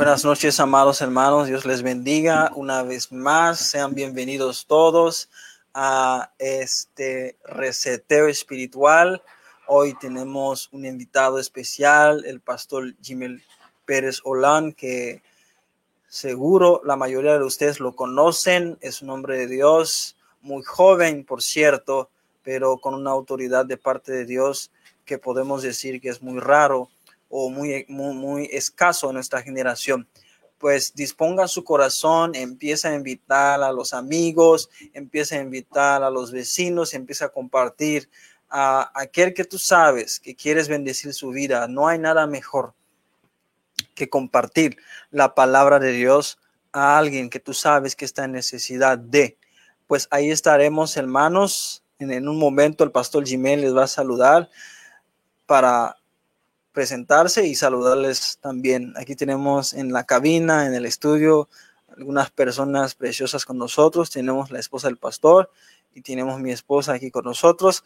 Buenas noches, amados hermanos. Dios les bendiga una vez más. Sean bienvenidos todos a este reseteo espiritual. Hoy tenemos un invitado especial, el pastor Jimel Pérez Olán, que seguro la mayoría de ustedes lo conocen. Es un hombre de Dios, muy joven, por cierto, pero con una autoridad de parte de Dios que podemos decir que es muy raro o muy, muy, escaso en nuestra generación pues disponga su corazón, empieza a invitar a los amigos, empieza a invitar a los vecinos, empieza a compartir a aquel que tú sabes que quieres bendecir su vida. No hay nada mejor que compartir la palabra de Dios a alguien que tú sabes que está en necesidad de. Pues ahí estaremos, hermanos. En, en un momento el pastor Jiménez les va a saludar para presentarse y saludarles también. Aquí tenemos en la cabina, en el estudio, algunas personas preciosas con nosotros. Tenemos la esposa del pastor y tenemos mi esposa aquí con nosotros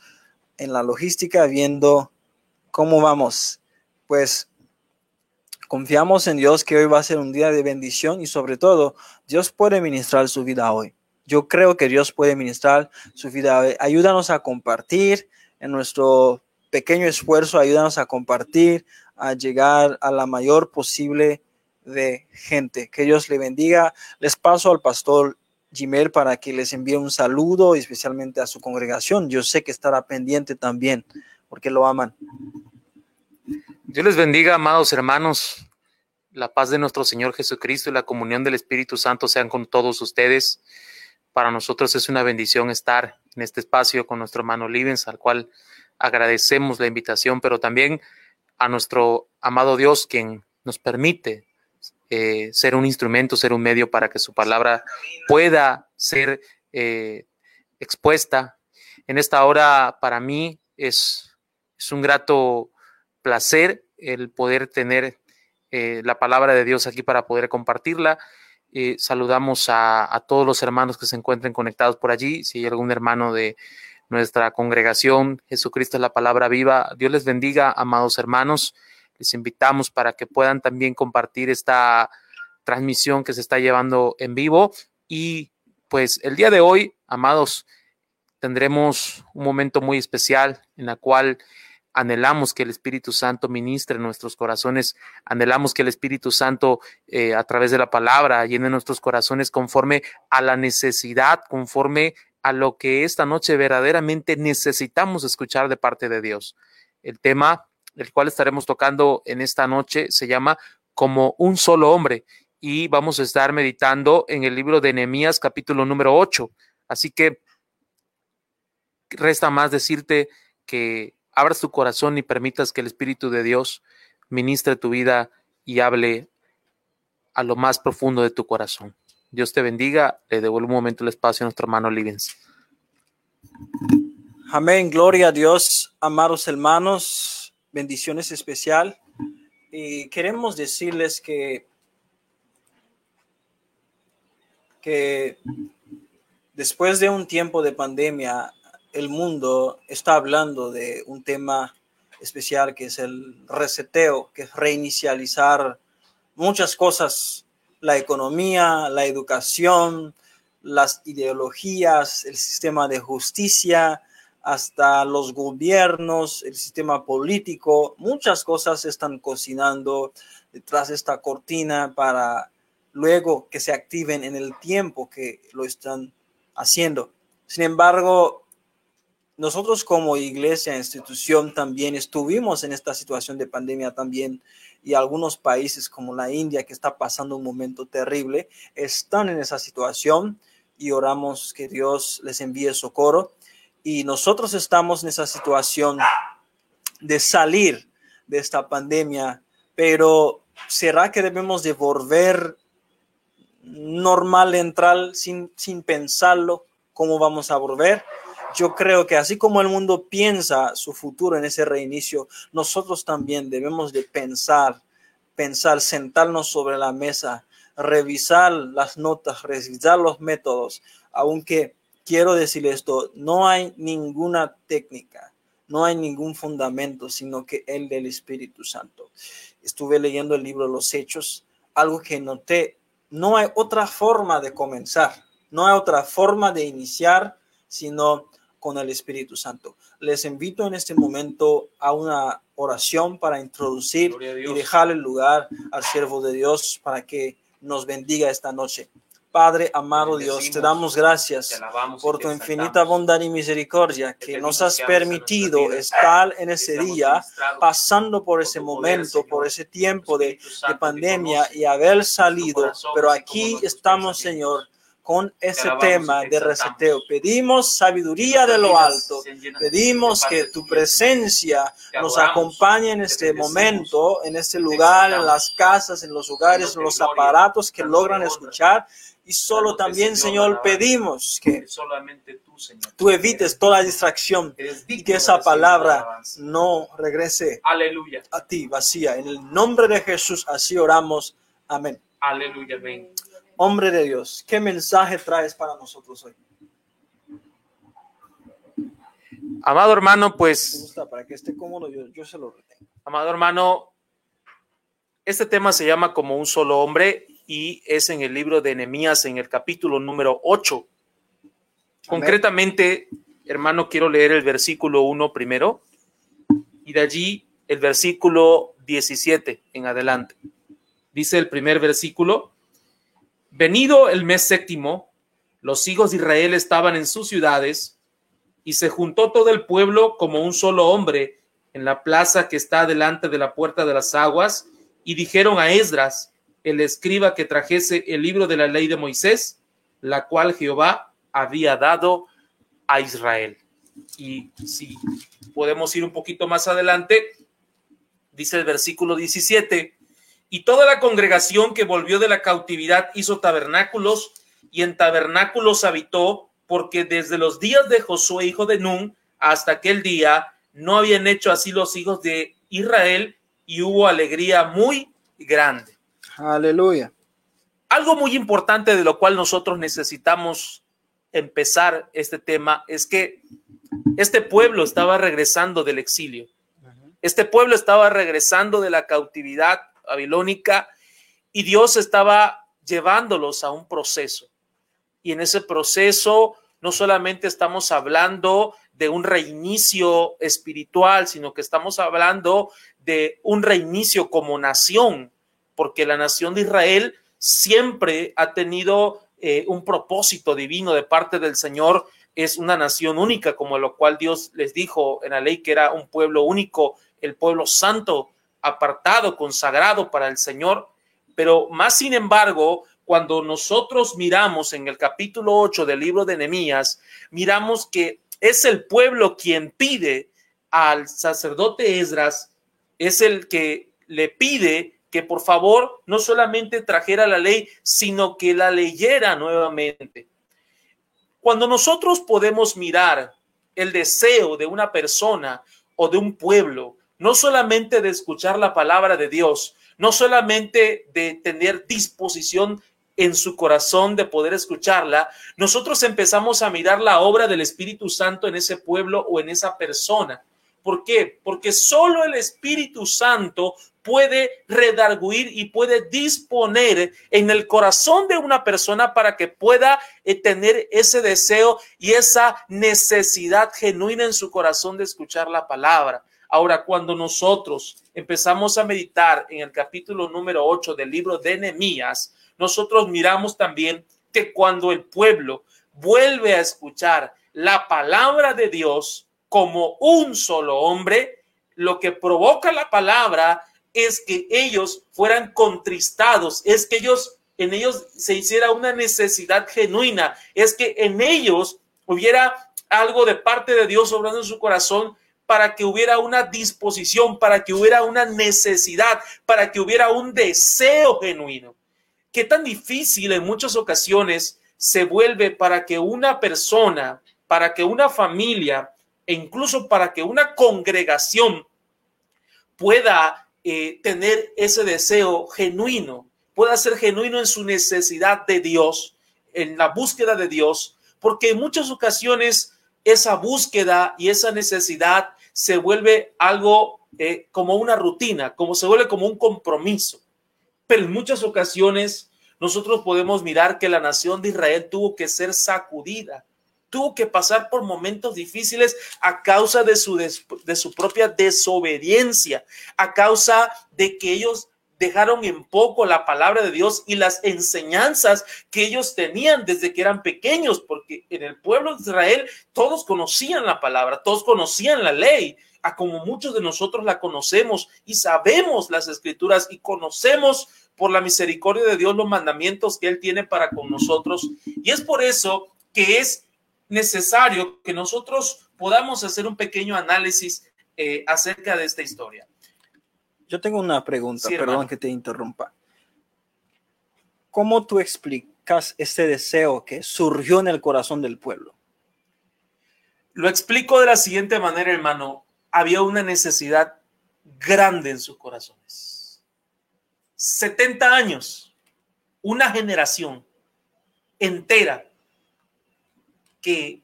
en la logística viendo cómo vamos. Pues confiamos en Dios que hoy va a ser un día de bendición y sobre todo Dios puede ministrar su vida hoy. Yo creo que Dios puede ministrar su vida hoy. Ayúdanos a compartir en nuestro pequeño esfuerzo, ayúdanos a compartir, a llegar a la mayor posible de gente. Que Dios le bendiga. Les paso al pastor Jiménez para que les envíe un saludo, especialmente a su congregación. Yo sé que estará pendiente también, porque lo aman. Dios les bendiga, amados hermanos. La paz de nuestro Señor Jesucristo y la comunión del Espíritu Santo sean con todos ustedes. Para nosotros es una bendición estar en este espacio con nuestro hermano Livens, al cual agradecemos la invitación, pero también a nuestro amado Dios, quien nos permite eh, ser un instrumento, ser un medio para que su palabra pueda ser eh, expuesta. En esta hora, para mí, es, un grato placer el poder tener eh, la palabra de Dios aquí para poder compartirla. saludamos a, todos los hermanos que se encuentren conectados por allí. Si hay algún hermano de nuestra congregación. Jesucristo es la palabra viva. Dios les bendiga, amados hermanos. Les invitamos para que puedan también compartir esta transmisión que se está llevando en vivo. Y pues el día de hoy, amados, tendremos un momento muy especial en la cual anhelamos que el Espíritu Santo ministre en nuestros corazones, anhelamos que el Espíritu Santo eh, a través de la palabra llene nuestros corazones conforme a la necesidad, conforme a lo que esta noche verdaderamente necesitamos escuchar de parte de Dios. El tema el cual estaremos tocando en esta noche se llama como un solo hombre y vamos a estar meditando en el libro de Nehemías capítulo número 8. Así que resta más decirte que abras tu corazón y permitas que el Espíritu de Dios ministre tu vida y hable a lo más profundo de tu corazón. Dios te bendiga. Le devuelvo un momento el espacio a nuestro hermano Livens. Amén. Gloria a Dios, amados hermanos. Bendiciones especial. Y queremos decirles que, que después de un tiempo de pandemia, el mundo está hablando de un tema especial que es el reseteo, que es reinicializar muchas cosas la economía, la educación, las ideologías, el sistema de justicia, hasta los gobiernos, el sistema político, muchas cosas están cocinando detrás de esta cortina para luego que se activen en el tiempo que lo están haciendo. Sin embargo, nosotros como iglesia, institución, también estuvimos en esta situación de pandemia también y algunos países como la India, que está pasando un momento terrible, están en esa situación y oramos que Dios les envíe socorro. Y nosotros estamos en esa situación de salir de esta pandemia, pero ¿será que debemos de volver normal, entrar sin, sin pensarlo? ¿Cómo vamos a volver? Yo creo que así como el mundo piensa su futuro en ese reinicio, nosotros también debemos de pensar, pensar, sentarnos sobre la mesa, revisar las notas, revisar los métodos, aunque quiero decir esto, no hay ninguna técnica, no hay ningún fundamento, sino que el del Espíritu Santo. Estuve leyendo el libro Los Hechos, algo que noté, no hay otra forma de comenzar, no hay otra forma de iniciar, sino con el Espíritu Santo. Les invito en este momento a una oración para introducir y dejar el lugar al siervo de Dios para que nos bendiga esta noche. Padre amado Dios, te damos gracias por tu infinita bondad y misericordia que nos has permitido estar en ese día, pasando por ese momento, por ese tiempo de, de pandemia y haber salido. Pero aquí estamos, Señor, con ese tema de reseteo. Pedimos sabiduría de lo alto. Pedimos que tu presencia nos acompañe en este momento, en este lugar, en las casas, en los hogares, en los aparatos que logran escuchar y solo también, Señor, pedimos que tú evites toda distracción y que esa palabra no regrese a ti vacía. En el nombre de Jesús, así oramos. Amén. Aleluya. Amén. Hombre de Dios, ¿qué mensaje traes para nosotros hoy? Amado hermano, pues... Para que esté cómodo, yo, yo se lo retengo. Amado hermano, este tema se llama como un solo hombre y es en el libro de Nehemías, en el capítulo número 8. Concretamente, hermano, quiero leer el versículo 1 primero y de allí el versículo 17 en adelante. Dice el primer versículo, venido el mes séptimo, los hijos de Israel estaban en sus ciudades y se juntó todo el pueblo como un solo hombre en la plaza que está delante de la puerta de las aguas y dijeron a Esdras, el escriba que trajese el libro de la ley de Moisés, la cual Jehová había dado a Israel. Y si podemos ir un poquito más adelante, dice el versículo 17, y toda la congregación que volvió de la cautividad hizo tabernáculos y en tabernáculos habitó, porque desde los días de Josué, hijo de Nun, hasta aquel día, no habían hecho así los hijos de Israel y hubo alegría muy grande. Aleluya. Algo muy importante de lo cual nosotros necesitamos empezar este tema es que este pueblo estaba regresando del exilio. Este pueblo estaba regresando de la cautividad babilónica y Dios estaba llevándolos a un proceso. Y en ese proceso no solamente estamos hablando de un reinicio espiritual, sino que estamos hablando de un reinicio como nación porque la nación de Israel siempre ha tenido eh, un propósito divino de parte del Señor. Es una nación única, como lo cual Dios les dijo en la ley que era un pueblo único, el pueblo santo, apartado, consagrado para el Señor. Pero más sin embargo, cuando nosotros miramos en el capítulo 8 del libro de Nehemías, miramos que es el pueblo quien pide al sacerdote Esdras, es el que le pide que por favor no solamente trajera la ley, sino que la leyera nuevamente. Cuando nosotros podemos mirar el deseo de una persona o de un pueblo, no solamente de escuchar la palabra de Dios, no solamente de tener disposición en su corazón de poder escucharla, nosotros empezamos a mirar la obra del Espíritu Santo en ese pueblo o en esa persona. ¿Por qué? Porque solo el Espíritu Santo puede redarguir y puede disponer en el corazón de una persona para que pueda eh, tener ese deseo y esa necesidad genuina en su corazón de escuchar la palabra. Ahora, cuando nosotros empezamos a meditar en el capítulo número 8 del libro de Nehemías, nosotros miramos también que cuando el pueblo vuelve a escuchar la palabra de Dios como un solo hombre, lo que provoca la palabra es que ellos fueran contristados, es que ellos en ellos se hiciera una necesidad genuina, es que en ellos hubiera algo de parte de Dios obrando en su corazón para que hubiera una disposición, para que hubiera una necesidad, para que hubiera un deseo genuino. Qué tan difícil en muchas ocasiones se vuelve para que una persona, para que una familia e incluso para que una congregación pueda eh, tener ese deseo genuino, pueda ser genuino en su necesidad de Dios, en la búsqueda de Dios, porque en muchas ocasiones esa búsqueda y esa necesidad se vuelve algo eh, como una rutina, como se vuelve como un compromiso. pero en muchas ocasiones nosotros podemos mirar que la nación de Israel tuvo que ser sacudida, tuvo que pasar por momentos difíciles a causa de su, de su propia desobediencia, a causa de que ellos dejaron en poco la palabra de Dios y las enseñanzas que ellos tenían desde que eran pequeños, porque en el pueblo de Israel todos conocían la palabra, todos conocían la ley, a como muchos de nosotros la conocemos y sabemos las escrituras y conocemos por la misericordia de Dios los mandamientos que Él tiene para con nosotros. Y es por eso que es necesario que nosotros podamos hacer un pequeño análisis eh, acerca de esta historia. Yo tengo una pregunta, perdón que te interrumpa. ¿Cómo tú explicas este deseo que surgió en el corazón del pueblo? Lo explico de la siguiente manera, hermano había una necesidad grande en sus corazones. 70 años, una generación entera que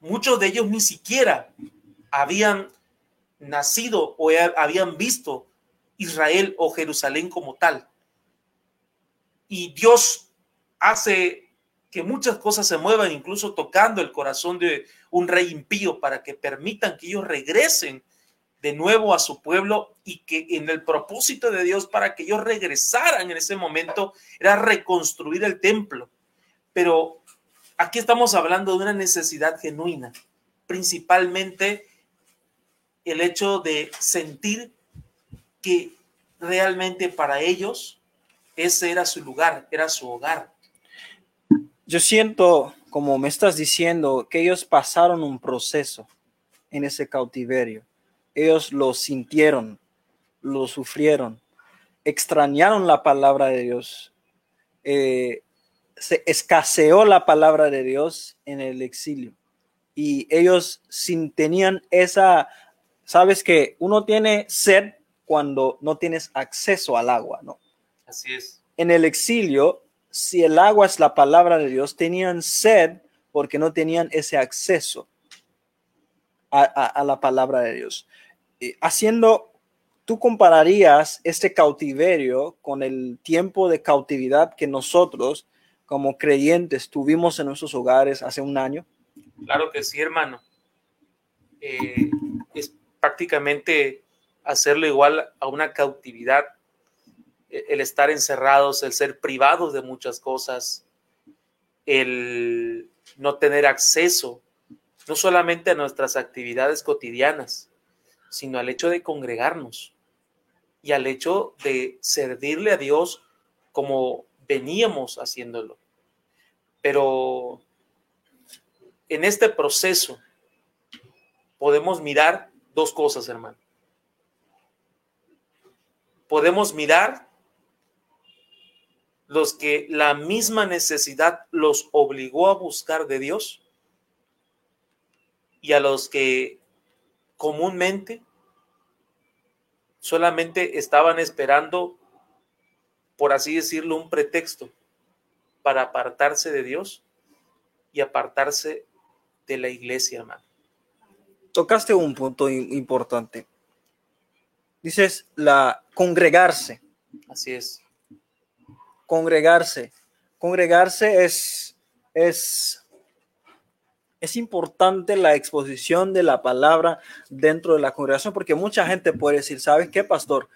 muchos de ellos ni siquiera habían nacido o habían visto Israel o Jerusalén como tal. Y Dios hace que muchas cosas se muevan, incluso tocando el corazón de un rey impío para que permitan que ellos regresen de nuevo a su pueblo y que en el propósito de Dios para que ellos regresaran en ese momento era reconstruir el templo. Pero aquí estamos hablando de una necesidad genuina, principalmente el hecho de sentir que realmente para ellos ese era su lugar, era su hogar. Yo siento, como me estás diciendo, que ellos pasaron un proceso en ese cautiverio ellos lo sintieron, lo sufrieron, extrañaron la palabra de Dios. Eh, se escaseó la palabra de Dios en el exilio. Y ellos sin, tenían esa, sabes que uno tiene sed cuando no tienes acceso al agua, ¿no? Así es. En el exilio, si el agua es la palabra de Dios, tenían sed porque no tenían ese acceso a la palabra de Dios. Eh, haciendo, tú compararías este cautiverio con el tiempo de cautividad que nosotros como creyentes tuvimos en nuestros hogares hace un año? Claro que sí, hermano. Eh, es prácticamente hacerlo igual a una cautividad, e-, el estar encerrados, el ser privados de muchas cosas, el no tener acceso no solamente a nuestras actividades cotidianas, sino al hecho de congregarnos y al hecho de servirle a Dios como veníamos haciéndolo. Pero en este proceso podemos mirar dos cosas, hermano. Podemos mirar los que la misma necesidad los obligó a buscar de Dios y a los que comúnmente solamente estaban esperando, por así decirlo, un pretexto para apartarse de Dios y apartarse de la iglesia, hermano. Tocaste un punto importante. Dices la congregarse. Así es. Congregarse. Congregarse es, es es importante la exposición de la palabra dentro de la congregación, porque mucha gente puede decir, ¿sabes qué, pastor?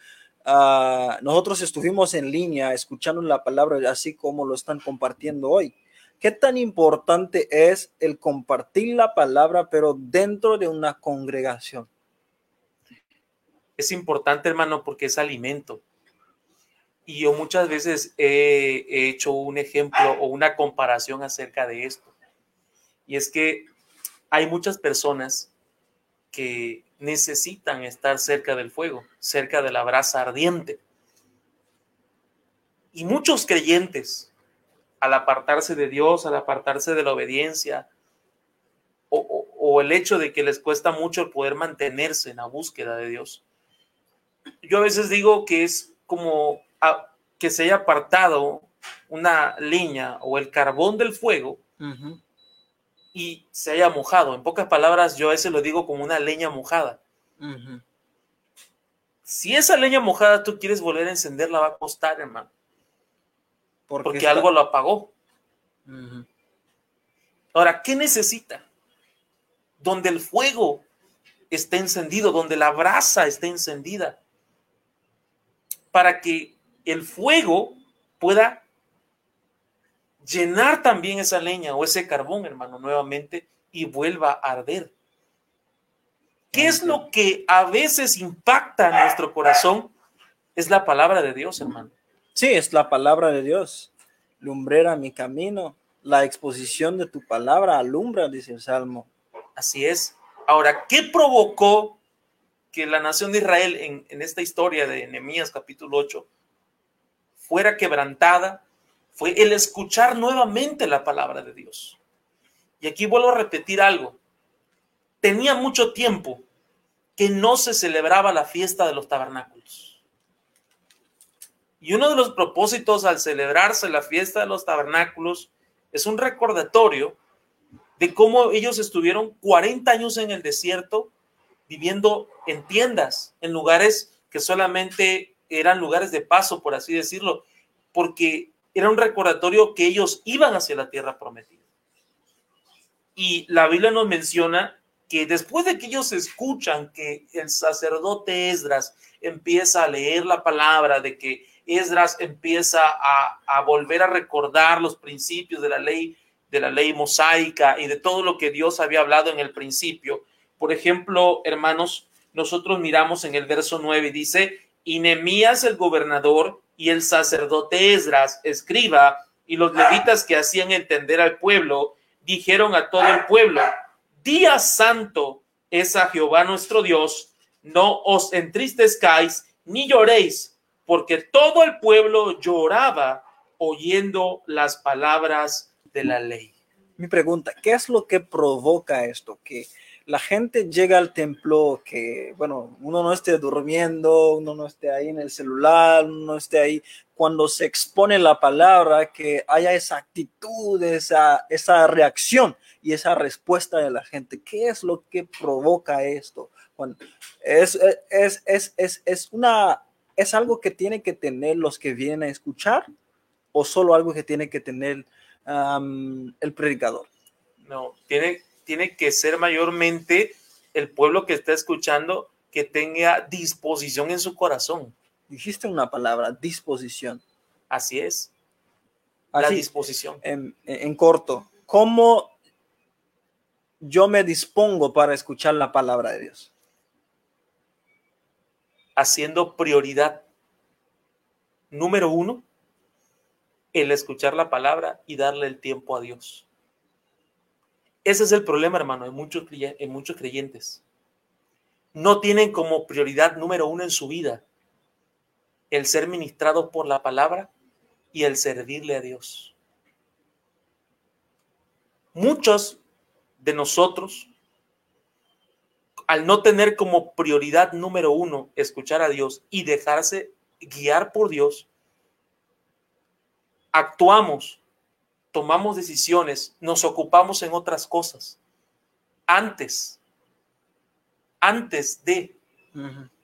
Ah, nosotros estuvimos en línea escuchando la palabra así como lo están compartiendo hoy. ¿Qué tan importante es el compartir la palabra, pero dentro de una congregación? Es importante, hermano, porque es alimento. Y yo muchas veces he hecho un ejemplo o una comparación acerca de esto y es que hay muchas personas que necesitan estar cerca del fuego, cerca de la brasa ardiente. Y muchos creyentes, al apartarse de Dios, al apartarse de la obediencia, o, el hecho de que les cuesta mucho el poder mantenerse en la búsqueda de Dios. Yo a veces digo que es como que se haya apartado una leña o el carbón del fuego y se haya mojado. En pocas palabras, yo a ese lo digo como una leña mojada. Si esa leña mojada tú quieres volver a encenderla, va a costar, hermano. porque, algo lo apagó. Ahora, ¿qué necesita? Donde el fuego esté encendido, donde la brasa esté encendida, para que el fuego pueda llenar también esa leña o ese carbón, hermano, nuevamente y vuelva a arder. ¿Qué es lo que a veces impacta en nuestro corazón? Es la palabra de Dios, hermano. Sí, es la palabra de Dios. Lumbrera mi camino. La exposición de tu palabra alumbra, dice el Salmo. Así es. Ahora, ¿qué provocó que la nación de Israel en, esta historia de Nehemías capítulo 8 fuera quebrantada? Fue el escuchar nuevamente la palabra de Dios. Y aquí vuelvo a repetir algo. Tenía mucho tiempo que no se celebraba la fiesta de los tabernáculos. Y uno de los propósitos al celebrarse la fiesta de los tabernáculos es un recordatorio de cómo ellos estuvieron 40 años en el desierto viviendo en tiendas, en lugares que solamente eran lugares de paso, por así decirlo, porque era un recordatorio que ellos iban hacia la tierra prometida. Y la Biblia nos menciona que después de que ellos escuchan que el sacerdote Esdras empieza a leer la palabra, de que Esdras empieza a, a, volver a recordar los principios de la ley, de la ley mosaica y de todo lo que Dios había hablado en el principio. Por ejemplo, hermanos, nosotros miramos en el verso 9, dice, y Nemías el gobernador y el sacerdote Esdras, escriba, y los levitas que hacían entender al pueblo, dijeron a todo el pueblo, día santo es a Jehová nuestro Dios, no os entristezcáis ni lloréis, porque todo el pueblo lloraba oyendo las palabras de la ley. Mi pregunta, ¿qué es lo que provoca esto? Que la gente llega al templo, que, bueno, uno no esté durmiendo, uno no esté ahí en el celular, uno no esté ahí cuando se expone la palabra, que haya esa actitud, esa, esa reacción y esa respuesta de la gente. ¿Qué es lo que provoca esto? Bueno, es, es, es, es, es una, es algo que tiene que tener los que vienen a escuchar o solo algo que tiene que tener el predicador. No, tiene, tiene que ser mayormente el pueblo que está escuchando que tenga disposición en su corazón dijiste una palabra, disposición. Así es. La disposición. En, corto, ¿cómo yo me dispongo para escuchar la palabra de Dios? Haciendo prioridad. Número uno, el escuchar la palabra y darle el tiempo a Dios. Ese es el problema, hermano, en muchos, en muchos creyentes. No tienen como prioridad número uno en su vida el ser ministrado por la palabra y el servirle a Dios. Muchos de nosotros, al no tener como prioridad número uno escuchar a Dios y dejarse guiar por Dios, actuamos, tomamos decisiones, nos ocupamos en otras cosas. Antes, antes de...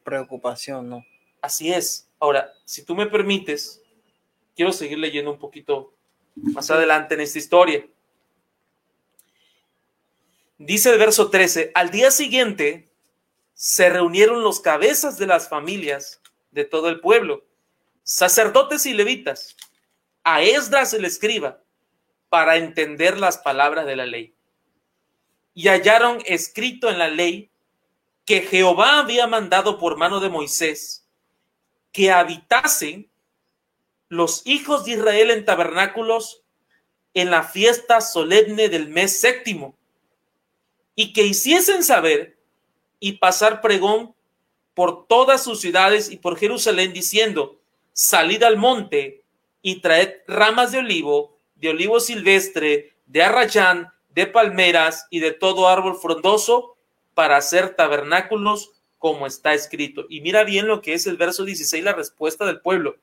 Preocupación, ¿no? Así es. Ahora, si tú me permites, quiero seguir leyendo un poquito más adelante en esta historia. Dice el verso 13, al día siguiente se reunieron los cabezas de las familias de todo el pueblo, sacerdotes y levitas, a Esdras el escriba, para entender las palabras de la ley. Y hallaron escrito en la ley que Jehová había mandado por mano de Moisés que habitasen los hijos de Israel en tabernáculos en la fiesta solemne del mes séptimo, y que hiciesen saber y pasar pregón por todas sus ciudades y por Jerusalén, diciendo, salid al monte y traed ramas de olivo, de olivo silvestre, de arrayán, de palmeras y de todo árbol frondoso para hacer tabernáculos como está escrito. Y mira bien lo que es el verso 16, la respuesta del pueblo.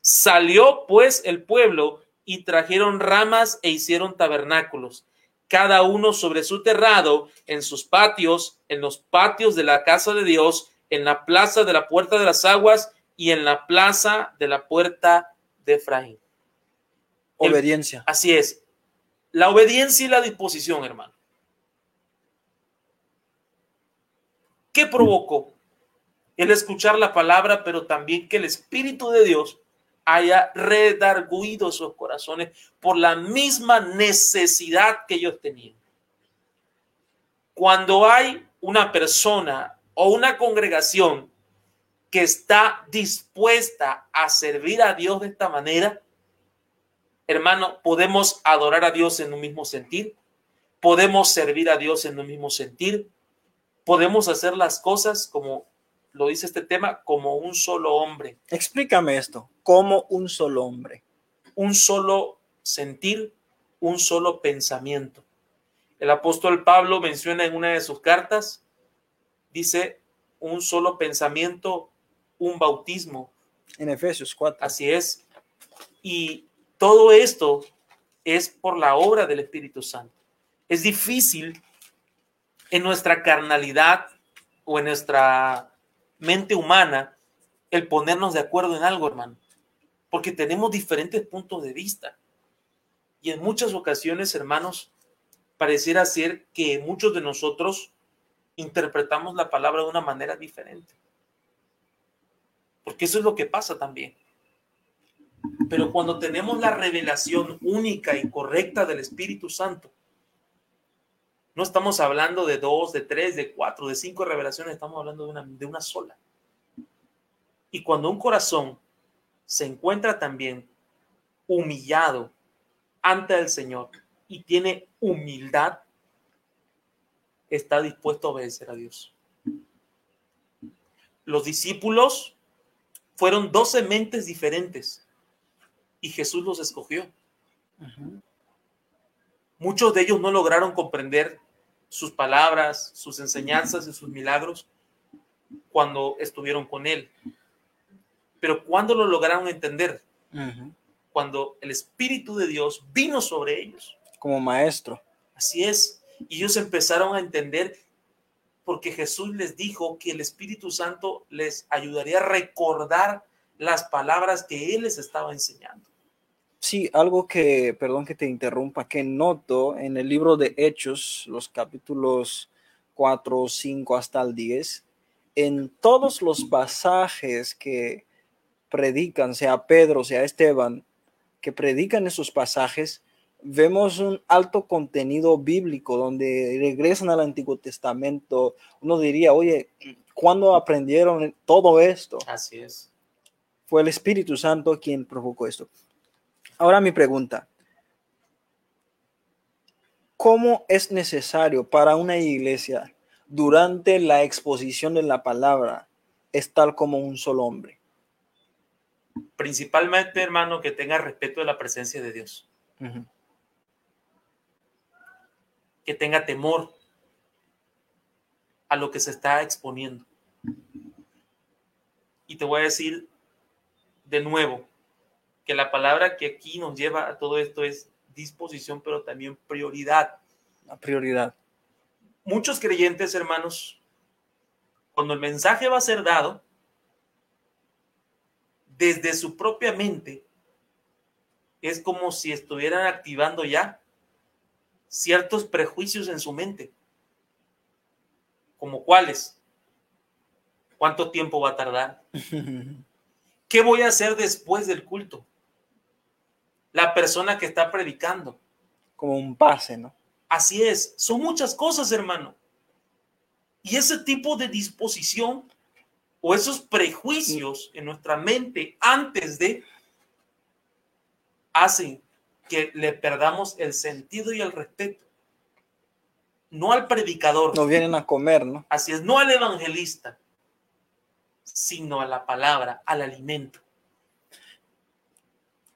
Salió pues el pueblo y trajeron ramas e hicieron tabernáculos, cada uno sobre su terrado, en sus patios, en los patios de la casa de Dios, en la plaza de la puerta de las aguas y en la plaza de la puerta de Efraín. Obediencia. así es. La obediencia y la disposición, hermano. ¿Qué provocó? El escuchar la palabra, pero también que el Espíritu de Dios haya redarguido sus corazones por la misma necesidad que ellos tenían. Cuando hay una persona o una congregación que está dispuesta a servir a Dios de esta manera, hermano, podemos adorar a Dios en un mismo sentir, podemos servir a Dios en un mismo sentir, podemos hacer las cosas como lo dice este tema, como un solo hombre. Explícame esto, como un solo hombre. Un solo sentir, un solo pensamiento. El apóstol Pablo menciona en una de sus cartas, dice, un solo pensamiento, un bautismo. En Efesios 4. Así es. Y todo esto es por la obra del Espíritu Santo. Es difícil en nuestra carnalidad o en nuestra mente humana el ponernos de acuerdo en algo, hermano, porque tenemos diferentes puntos de vista. Y en muchas ocasiones, hermanos, pareciera ser que muchos de nosotros interpretamos la palabra de una manera diferente. Porque eso es lo que pasa también. Pero cuando tenemos la revelación única y correcta del Espíritu Santo, no estamos hablando de dos, de tres, de cuatro, de cinco revelaciones, estamos hablando de una, de una sola. Y cuando un corazón se encuentra también humillado ante el Señor y tiene humildad, está dispuesto a obedecer a Dios. Los discípulos fueron doce mentes diferentes y Jesús los escogió. Muchos de ellos no lograron comprender sus palabras, sus enseñanzas y sus milagros cuando estuvieron con Él. Pero ¿cuándo lo lograron entender? Cuando el Espíritu de Dios vino sobre ellos. Como maestro. Así es. Y ellos empezaron a entender porque Jesús les dijo que el Espíritu Santo les ayudaría a recordar las palabras que Él les estaba enseñando. Sí, algo que, perdón que te interrumpa, que noto en el libro de Hechos, los capítulos 4, 5 hasta el 10, en todos los pasajes que predican, sea Pedro, sea Esteban, que predican esos pasajes, vemos un alto contenido bíblico donde regresan al Antiguo Testamento. Uno diría, oye, ¿cuándo aprendieron todo esto? Así es. Fue el Espíritu Santo quien provocó esto. Ahora mi pregunta. ¿Cómo es necesario para una iglesia durante la exposición de la palabra estar como un solo hombre? Principalmente, hermano, que tenga respeto de la presencia de Dios. Que tenga temor a lo que se está exponiendo. Y te voy a decir de nuevo, que la palabra que aquí nos lleva a todo esto es disposición, pero también prioridad. La prioridad. Muchos creyentes, hermanos, cuando el mensaje va a ser dado, desde su propia mente, es como si estuvieran activando ya ciertos prejuicios en su mente. ¿Como cuáles? ¿Cuánto tiempo va a tardar? ¿Qué voy a hacer después del culto? La persona que está predicando. Como un pase, ¿no? Así es, son muchas cosas, hermano. Y ese tipo de disposición o esos prejuicios en nuestra mente antes de hacen que le perdamos el sentido y el respeto. No al predicador. No vienen a comer, ¿no? Así es, no al evangelista, sino a la palabra, al alimento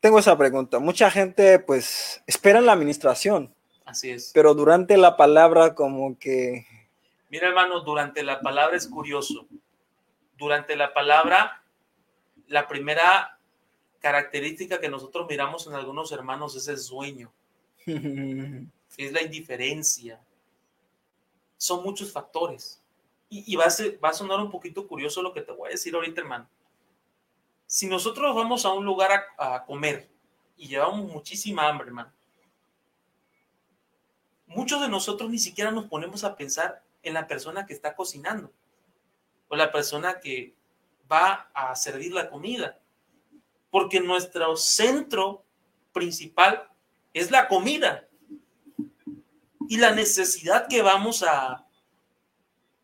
tengo esa pregunta. Mucha gente pues espera en la administración. Así es. Pero durante la palabra como que... Mira hermano, durante la palabra es curioso. Durante la palabra, la primera característica que nosotros miramos en algunos hermanos es el sueño. es la indiferencia. Son muchos factores. Y, va, a va a sonar un poquito curioso lo que te voy a decir ahorita, hermano si nosotros vamos a un lugar a, comer y llevamos muchísima hambre, hermano. Muchos de nosotros ni siquiera nos ponemos a pensar en la persona que está cocinando o la persona que va a servir la comida, porque nuestro centro principal es la comida y la necesidad que vamos a,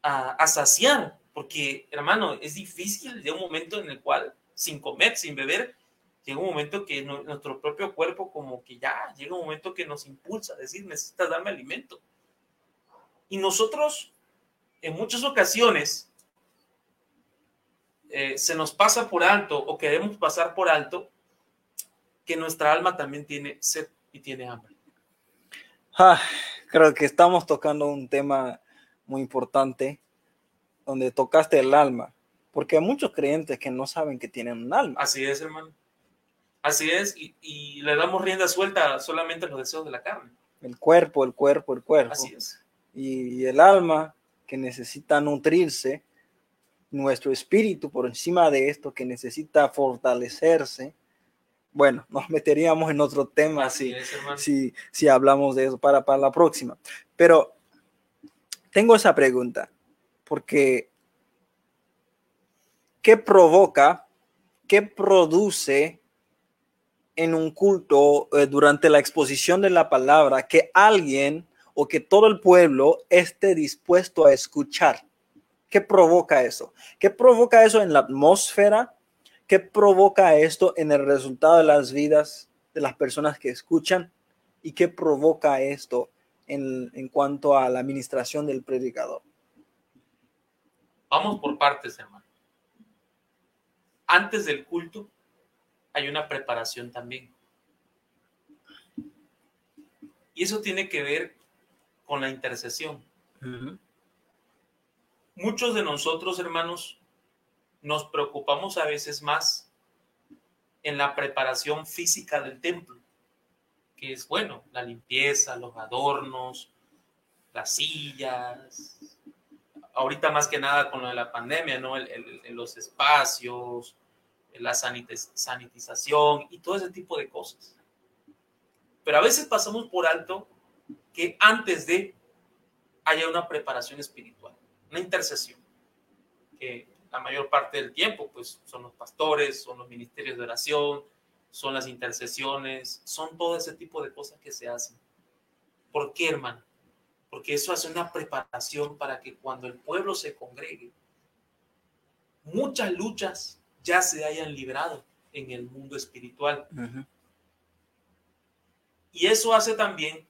a, saciar, porque hermano, es difícil de un momento en el cual sin comer, sin beber, llega un momento que nuestro propio cuerpo como que ya, llega un momento que nos impulsa a decir, necesitas darme alimento. Y nosotros, en muchas ocasiones, eh, se nos pasa por alto o queremos pasar por alto que nuestra alma también tiene sed y tiene hambre. Ah, creo que estamos tocando un tema muy importante donde tocaste el alma, porque hay muchos creyentes que no saben que tienen un alma. Así es, hermano. Así es, y, le damos rienda suelta solamente a los deseos de la carne. El cuerpo, el cuerpo, el cuerpo. Así es. Y, el alma que necesita nutrirse, nuestro espíritu por encima de esto que necesita fortalecerse. Bueno, nos meteríamos en otro tema si, si, si, hablamos de eso para, para la próxima. Pero tengo esa pregunta, porque ¿qué provoca, qué produce en un culto eh, durante la exposición de la palabra que alguien o que todo el pueblo esté dispuesto a escuchar? ¿Qué provoca eso? ¿Qué provoca eso en la atmósfera? ¿Qué provoca esto en el resultado de las vidas de las personas que escuchan? ¿Y qué provoca esto en, cuanto a la administración del predicador? Vamos por partes, hermano. Antes del culto hay una preparación también. Y eso tiene que ver con la intercesión. Muchos de nosotros, hermanos, nos preocupamos a veces más en la preparación física del templo que es bueno, la limpieza, los adornos, las sillas. Ahorita más que nada con lo de la pandemia, ¿no? los espacios, la sanitización y todo ese tipo de cosas. Pero a veces pasamos por alto que antes de haya una preparación espiritual, una intercesión, que la mayor parte del tiempo pues son los pastores, son los ministerios de oración, son las intercesiones, son todo ese tipo de cosas que se hacen. ¿Por qué, hermano? Porque eso hace una preparación para que cuando el pueblo se congregue, muchas luchas ya se hayan librado en el mundo espiritual. Y eso hace también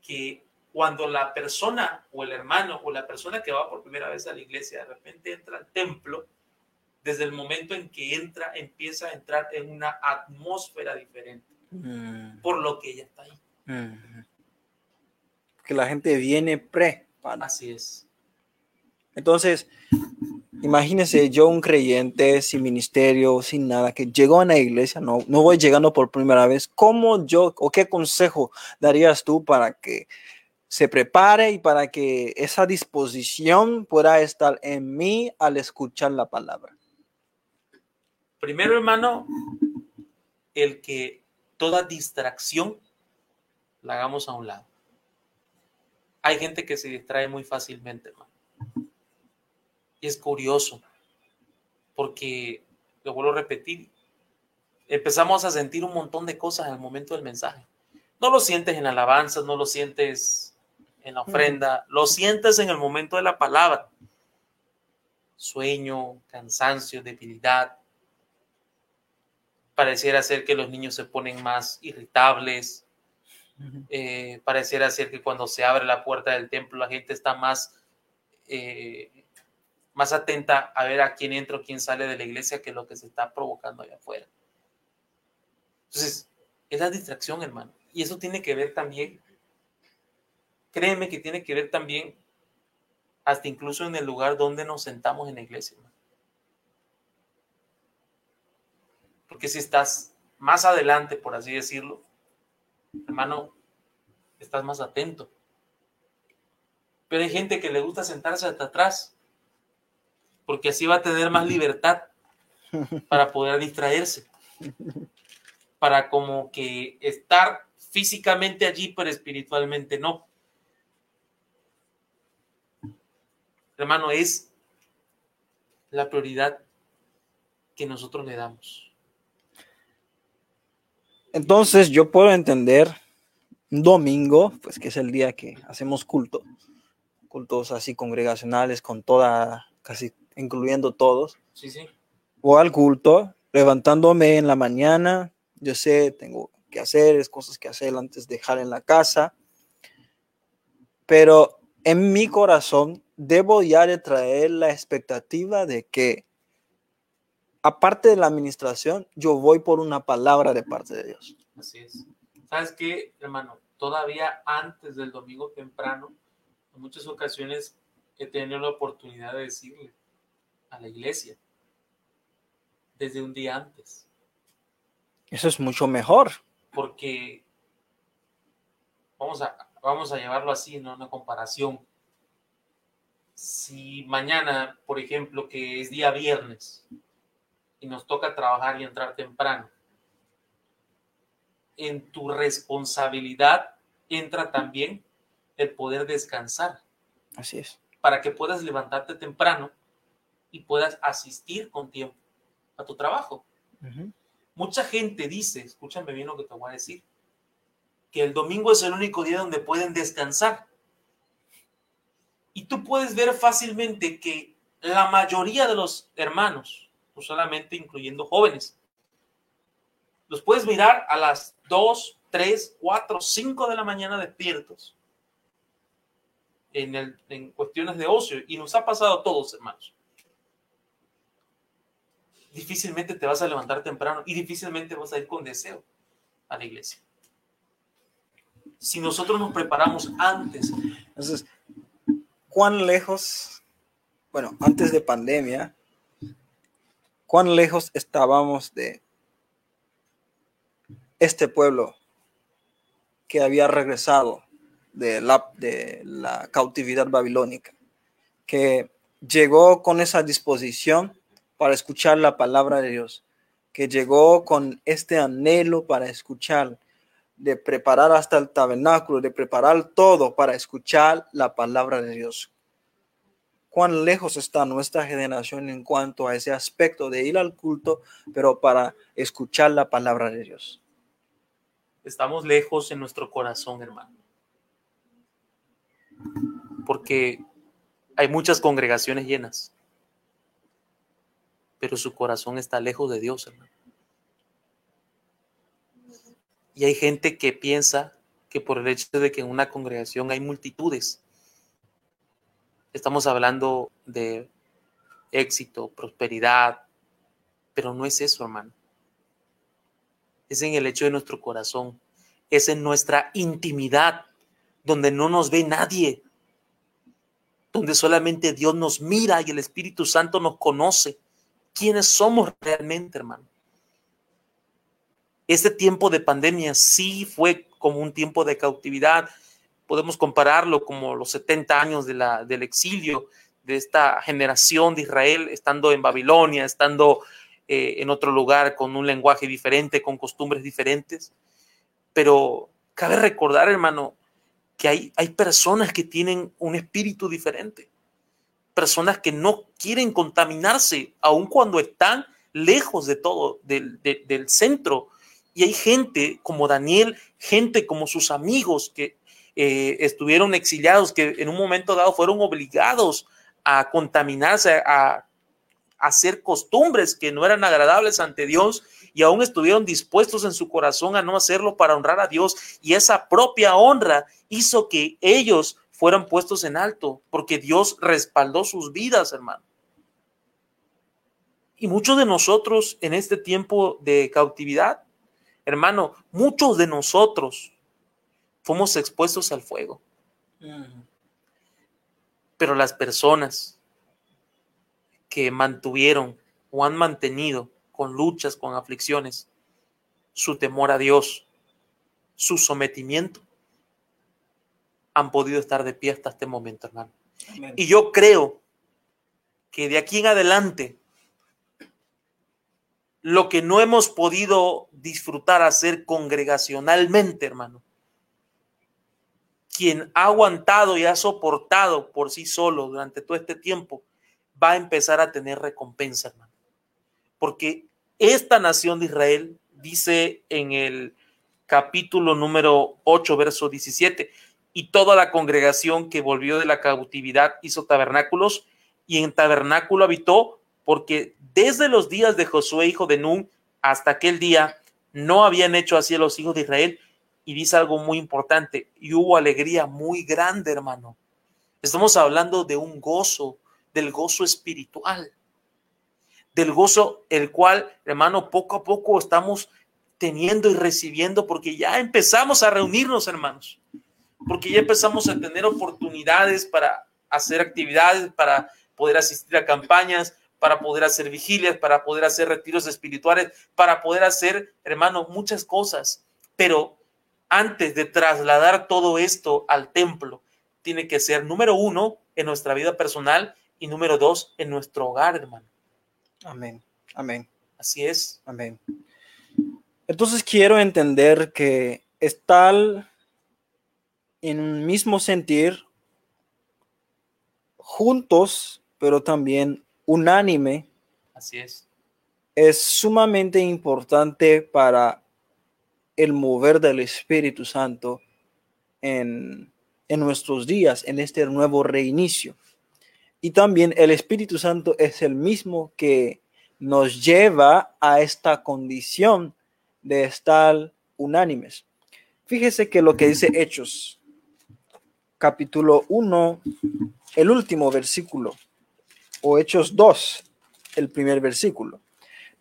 que cuando la persona o el hermano o la persona que va por primera vez a la iglesia de repente entra al templo, desde el momento en que entra, empieza a entrar en una atmósfera diferente, mm. por lo que ella está ahí. Mm. Que la gente viene pre. Así es. Entonces, imagínense yo un creyente sin ministerio, sin nada, que llegó a la iglesia, no, no voy llegando por primera vez. ¿Cómo yo o qué consejo darías tú para que se prepare y para que esa disposición pueda estar en mí al escuchar la palabra? Primero, hermano, el que toda distracción la hagamos a un lado. Hay gente que se distrae muy fácilmente, hermano. Y es curioso, porque, lo vuelvo a repetir, empezamos a sentir un montón de cosas al momento del mensaje. No lo sientes en alabanzas, no lo sientes en la ofrenda, lo sientes en el momento de la palabra. Sueño, cansancio, debilidad, pareciera ser que los niños se ponen más irritables, pareciera ser que cuando se abre la puerta del templo la gente está más, eh, más atenta a ver a quién entra o quién sale de la iglesia que lo que se está provocando allá afuera. Entonces, es la distracción, hermano. Y eso tiene que ver también, créeme que tiene que ver también hasta incluso en el lugar donde nos sentamos en la iglesia. Hermano. Porque si estás más adelante, por así decirlo, hermano, estás más atento. Pero hay gente que le gusta sentarse hasta atrás, porque así va a tener más libertad para poder distraerse, para como que estar físicamente allí, pero espiritualmente no. Hermano, es la prioridad que nosotros le damos. Entonces yo puedo entender un domingo, pues que es el día que hacemos culto, cultos así congregacionales con toda, casi incluyendo todos. Sí, sí. O al culto, levantándome en la mañana, yo sé, tengo que hacer, es cosas que hacer antes de dejar en la casa, pero en mi corazón debo ya de traer la expectativa de que, aparte de la administración, yo voy por una palabra de parte de Dios. Así es. ¿Sabes qué, hermano? Todavía antes del domingo temprano, en muchas ocasiones he tenido la oportunidad de decirle a la iglesia, desde un día antes. Eso es mucho mejor. Porque vamos a, vamos a llevarlo así, ¿no? Una comparación si mañana, por ejemplo, que es día viernes y nos toca trabajar y entrar temprano, en tu responsabilidad entra también el poder descansar. Así es. Para que puedas levantarte temprano y puedas asistir con tiempo a tu trabajo. Mucha gente dice, escúchame bien lo que te voy a decir, que el domingo es el único día donde pueden descansar. Y tú puedes ver fácilmente que la mayoría de los hermanos, no solamente incluyendo jóvenes, los puedes mirar a las 2, 3, 4, 5 de la mañana despiertos en, en cuestiones de ocio. Y nos ha pasado a todos, hermanos. Difícilmente te vas a levantar temprano y difícilmente vas a ir con deseo a la iglesia. Si nosotros nos preparamos antes. Entonces, cuán lejos, bueno, antes de pandemia, cuán lejos estábamos de este pueblo que había regresado de la, de la cautividad babilónica, que llegó con esa disposición para escuchar la palabra de Dios, que llegó con este anhelo para escuchar, de preparar hasta el tabernáculo, de preparar todo para escuchar la palabra de Dios. Cuán lejos está nuestra generación en cuanto a ese aspecto de ir al culto, pero para escuchar la palabra de Dios. Estamos lejos en nuestro corazón, hermano. Porque hay muchas congregaciones llenas, pero su corazón está lejos de Dios, hermano. Y hay gente que piensa que por el hecho de que en una congregación hay multitudes, estamos hablando de éxito, prosperidad, pero no es eso, hermano. Es en el hecho de nuestro corazón, es en nuestra intimidad, donde no nos ve nadie, donde solamente Dios nos mira y el Espíritu Santo nos conoce. ¿Quiénes somos realmente, hermano? Este tiempo de pandemia sí fue como un tiempo de cautividad. Podemos compararlo como los 70 años del exilio de esta generación de Israel, estando en Babilonia, estando eh, en otro lugar con un lenguaje diferente, con costumbres diferentes. Pero cabe recordar, hermano, que hay, hay personas que tienen un espíritu diferente, personas que no quieren contaminarse, aun cuando están lejos de todo, del, del centro y hay gente como Daniel, gente como sus amigos que eh, estuvieron exiliados, que en un momento dado fueron obligados a contaminarse, a, hacer costumbres que no eran agradables ante Dios y aún estuvieron dispuestos en su corazón a no hacerlo para honrar a Dios. Y esa propia honra hizo que ellos fueran puestos en alto, porque Dios respaldó sus vidas, hermano. Y muchos de nosotros en este tiempo de cautividad Hermano, muchos de nosotros fuimos expuestos al fuego. Pero las personas que mantuvieron o han mantenido con luchas, con aflicciones, su temor a Dios, su sometimiento, han podido estar de pie hasta este momento, hermano. Y yo creo que de aquí en adelante lo que no hemos podido disfrutar hacer congregacionalmente, hermano. Quien ha aguantado y ha soportado por sí solo durante todo este tiempo, va a empezar a tener recompensa, hermano. Porque esta nación de Israel, dice en el capítulo número 8, verso 17, y toda la congregación que volvió de la cautividad hizo tabernáculos y en tabernáculo habitó, porque desde los días de Josué, hijo de Nun, hasta aquel día, no habían hecho así los hijos de Israel. Y dice algo muy importante, y hubo alegría muy grande, hermano. Estamos hablando de un gozo, del gozo espiritual, del gozo el cual, hermano, poco a poco estamos teniendo y recibiendo, porque ya empezamos a reunirnos, hermanos, porque ya empezamos a tener oportunidades para hacer actividades, para poder asistir a campañas, para poder hacer vigilias, para poder hacer retiros espirituales, para poder hacer, hermano, muchas cosas. Pero antes de trasladar todo esto al templo, tiene que ser número uno en nuestra vida personal y número dos en nuestro hogar, hermano. Amén. Amén. Así es. Amén. Entonces quiero entender que es tal en un mismo sentir, juntos, pero también unánime. Así es. Es sumamente importante para el mover del Espíritu Santo en, en nuestros días, en este nuevo reinicio. Y también el Espíritu Santo es el mismo que nos lleva a esta condición de estar unánimes. Fíjese que lo que dice Hechos, capítulo 1, el último versículo, o Hechos 2, el primer versículo.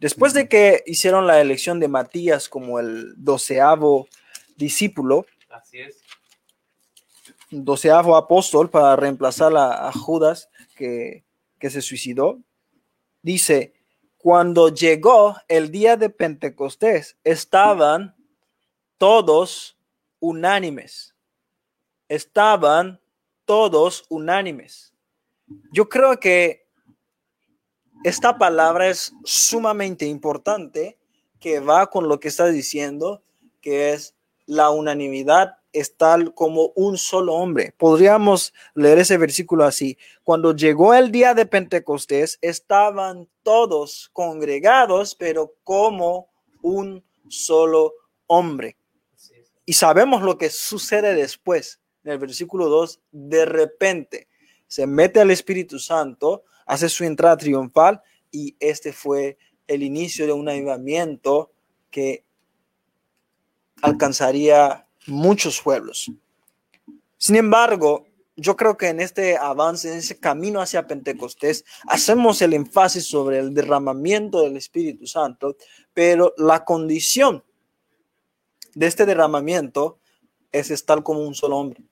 Después de que hicieron la elección de Matías como el doceavo discípulo, Así es. doceavo apóstol para reemplazar a, a Judas que, que se suicidó, dice, cuando llegó el día de Pentecostés, estaban todos unánimes. Estaban todos unánimes. Yo creo que esta palabra es sumamente importante que va con lo que está diciendo, que es la unanimidad es tal como un solo hombre. Podríamos leer ese versículo así. Cuando llegó el día de Pentecostés, estaban todos congregados, pero como un solo hombre. Y sabemos lo que sucede después. En el versículo 2, de repente se mete al Espíritu Santo, hace su entrada triunfal y este fue el inicio de un avivamiento que alcanzaría muchos pueblos. Sin embargo, yo creo que en este avance, en ese camino hacia Pentecostés, hacemos el énfasis sobre el derramamiento del Espíritu Santo, pero la condición de este derramamiento es estar como un solo hombre.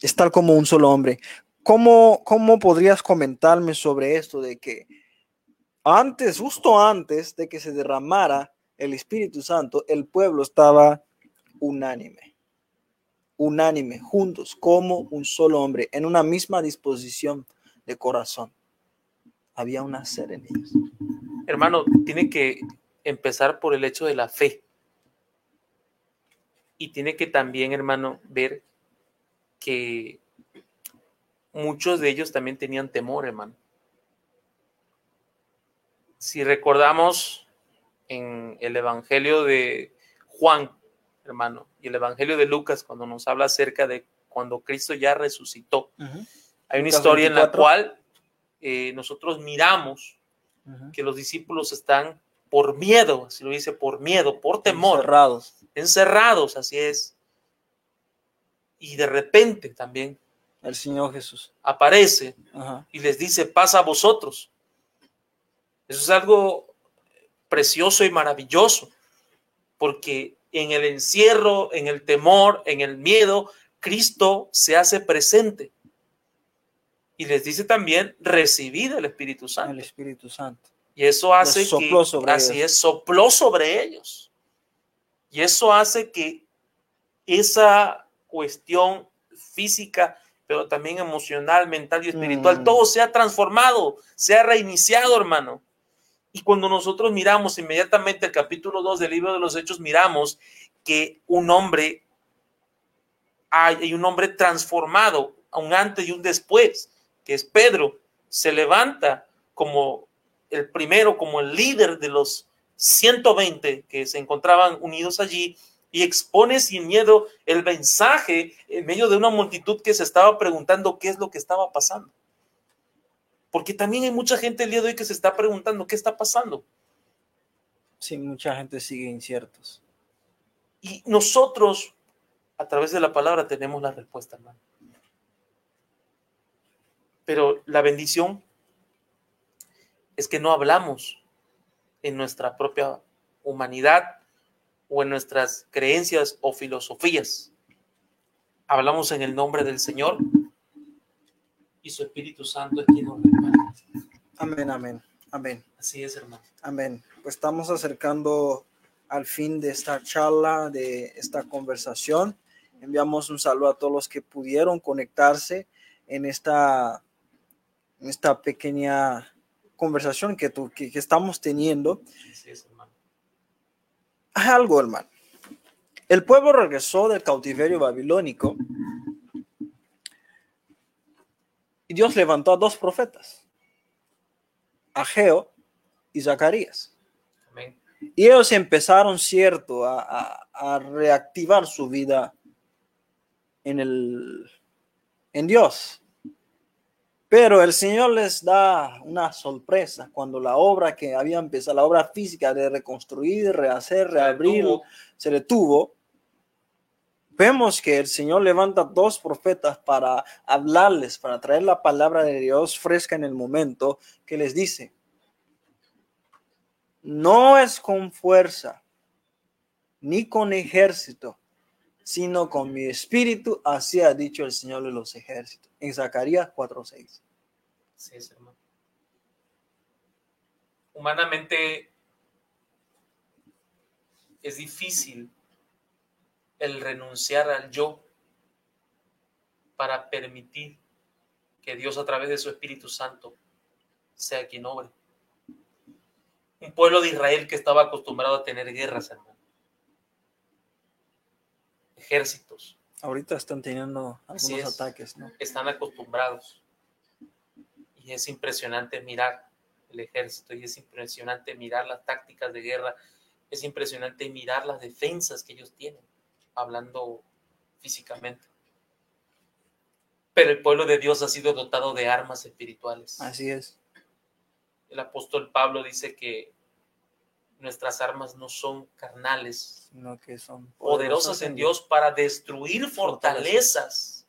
Estar como un solo hombre. ¿Cómo, ¿Cómo podrías comentarme sobre esto de que antes, justo antes de que se derramara el Espíritu Santo, el pueblo estaba unánime, unánime, juntos, como un solo hombre, en una misma disposición de corazón. Había una serenidad. Hermano, tiene que empezar por el hecho de la fe. Y tiene que también, hermano, ver que muchos de ellos también tenían temor, hermano. Si recordamos en el Evangelio de Juan, hermano, y el Evangelio de Lucas, cuando nos habla acerca de cuando Cristo ya resucitó. Hay una historia en la cual eh, nosotros miramos que los discípulos están por miedo, así lo dice, por miedo, por temor. Encerrados. Encerrados, así es. Y de repente también. El Señor Jesús. Aparece y les dice, pasa a vosotros. Eso es algo precioso y maravilloso, porque en el encierro, en el temor, en el miedo, Cristo se hace presente. Y les dice también, recibid el Espíritu Santo. El Espíritu Santo. Y eso hace que, así es, sopló sobre ellos. Y eso hace que esa cuestión física, pero también emocional, mental y espiritual, mm. todo sea transformado, sea reiniciado, hermano Y cuando nosotros miramos inmediatamente el capítulo 2 del libro de los Hechos, miramos que un hombre, hay un hombre transformado, un antes y un después, que es Pedro, se levanta como el primero, como el líder de los 120 que se encontraban unidos allí y expone sin miedo el mensaje en medio de una multitud que se estaba preguntando qué es lo que estaba pasando. Porque también hay mucha gente el día de hoy que se está preguntando qué está pasando. Sí, mucha gente sigue inciertos. Y nosotros, a través de la palabra, tenemos la respuesta, hermano. Pero la bendición es que no hablamos en nuestra propia humanidad o en nuestras creencias o filosofías. Hablamos en el nombre del Señor y su Espíritu Santo es quien nos respalda. Amén, amén, amén. Así es, hermano. Amén. Pues estamos acercando al fin de esta charla, de esta conversación. Enviamos un saludo a todos los que pudieron conectarse en esta, en esta pequeña conversación que, que, que estamos teniendo. Algo, hermano. El pueblo regresó del cautiverio babilónico Y Dios levantó a dos profetas, Ageo y Zacarías. Y ellos empezaron, cierto, a, reactivar su vida en, el, en Dios. Pero el Señor les da una sorpresa cuando la obra que había empezado, la obra física de reconstruir, rehacer, reabrir, se detuvo. Vemos que el Señor levanta dos profetas para hablarles, para traer la palabra de Dios fresca en el momento que les dice, no es con fuerza ni con ejército, sino con mi espíritu, así ha dicho el Señor de los ejércitos, en Zacarías 4:6. Sí, hermano. Humanamente es difícil el renunciar al yo para permitir que Dios a través de su Espíritu Santo sea quien obre. Un pueblo de Israel que estaba acostumbrado a tener guerras, hermano. Ejércitos. Ahorita están teniendo algunos ataques, ¿no? Están acostumbrados. Y es impresionante mirar el ejército y es impresionante mirar las tácticas de guerra. Es impresionante mirar las defensas que ellos tienen hablando físicamente. Pero el pueblo de Dios ha sido dotado de armas espirituales. Así es. El apóstol Pablo dice que nuestras armas no son carnales, sino que son poderosas, en Dios para destruir fortalezas.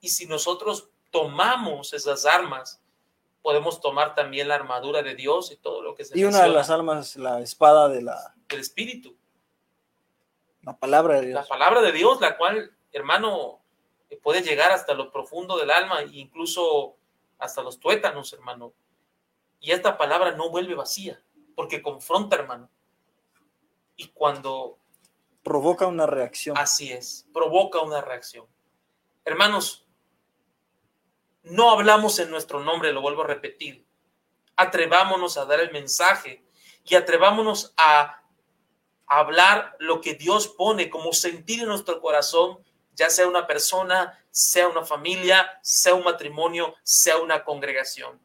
Y si nosotros tomamos esas armas, podemos tomar también la armadura de Dios y todo lo que se Y una de las armas, la espada de la... del Espíritu. La palabra de Dios. La palabra de Dios, la cual, hermano, puede llegar hasta lo profundo del alma e incluso hasta los tuétanos, hermano. Y esta palabra no vuelve vacía, porque confronta, hermano. Y cuando... Provoca una reacción. Así es, provoca una reacción. Hermanos, no hablamos en nuestro nombre, lo vuelvo a repetir. Atrevámonos a dar el mensaje y atrevámonos a hablar lo que Dios pone como sentir en nuestro corazón, ya sea una persona, sea una familia, sea un matrimonio, sea una congregación.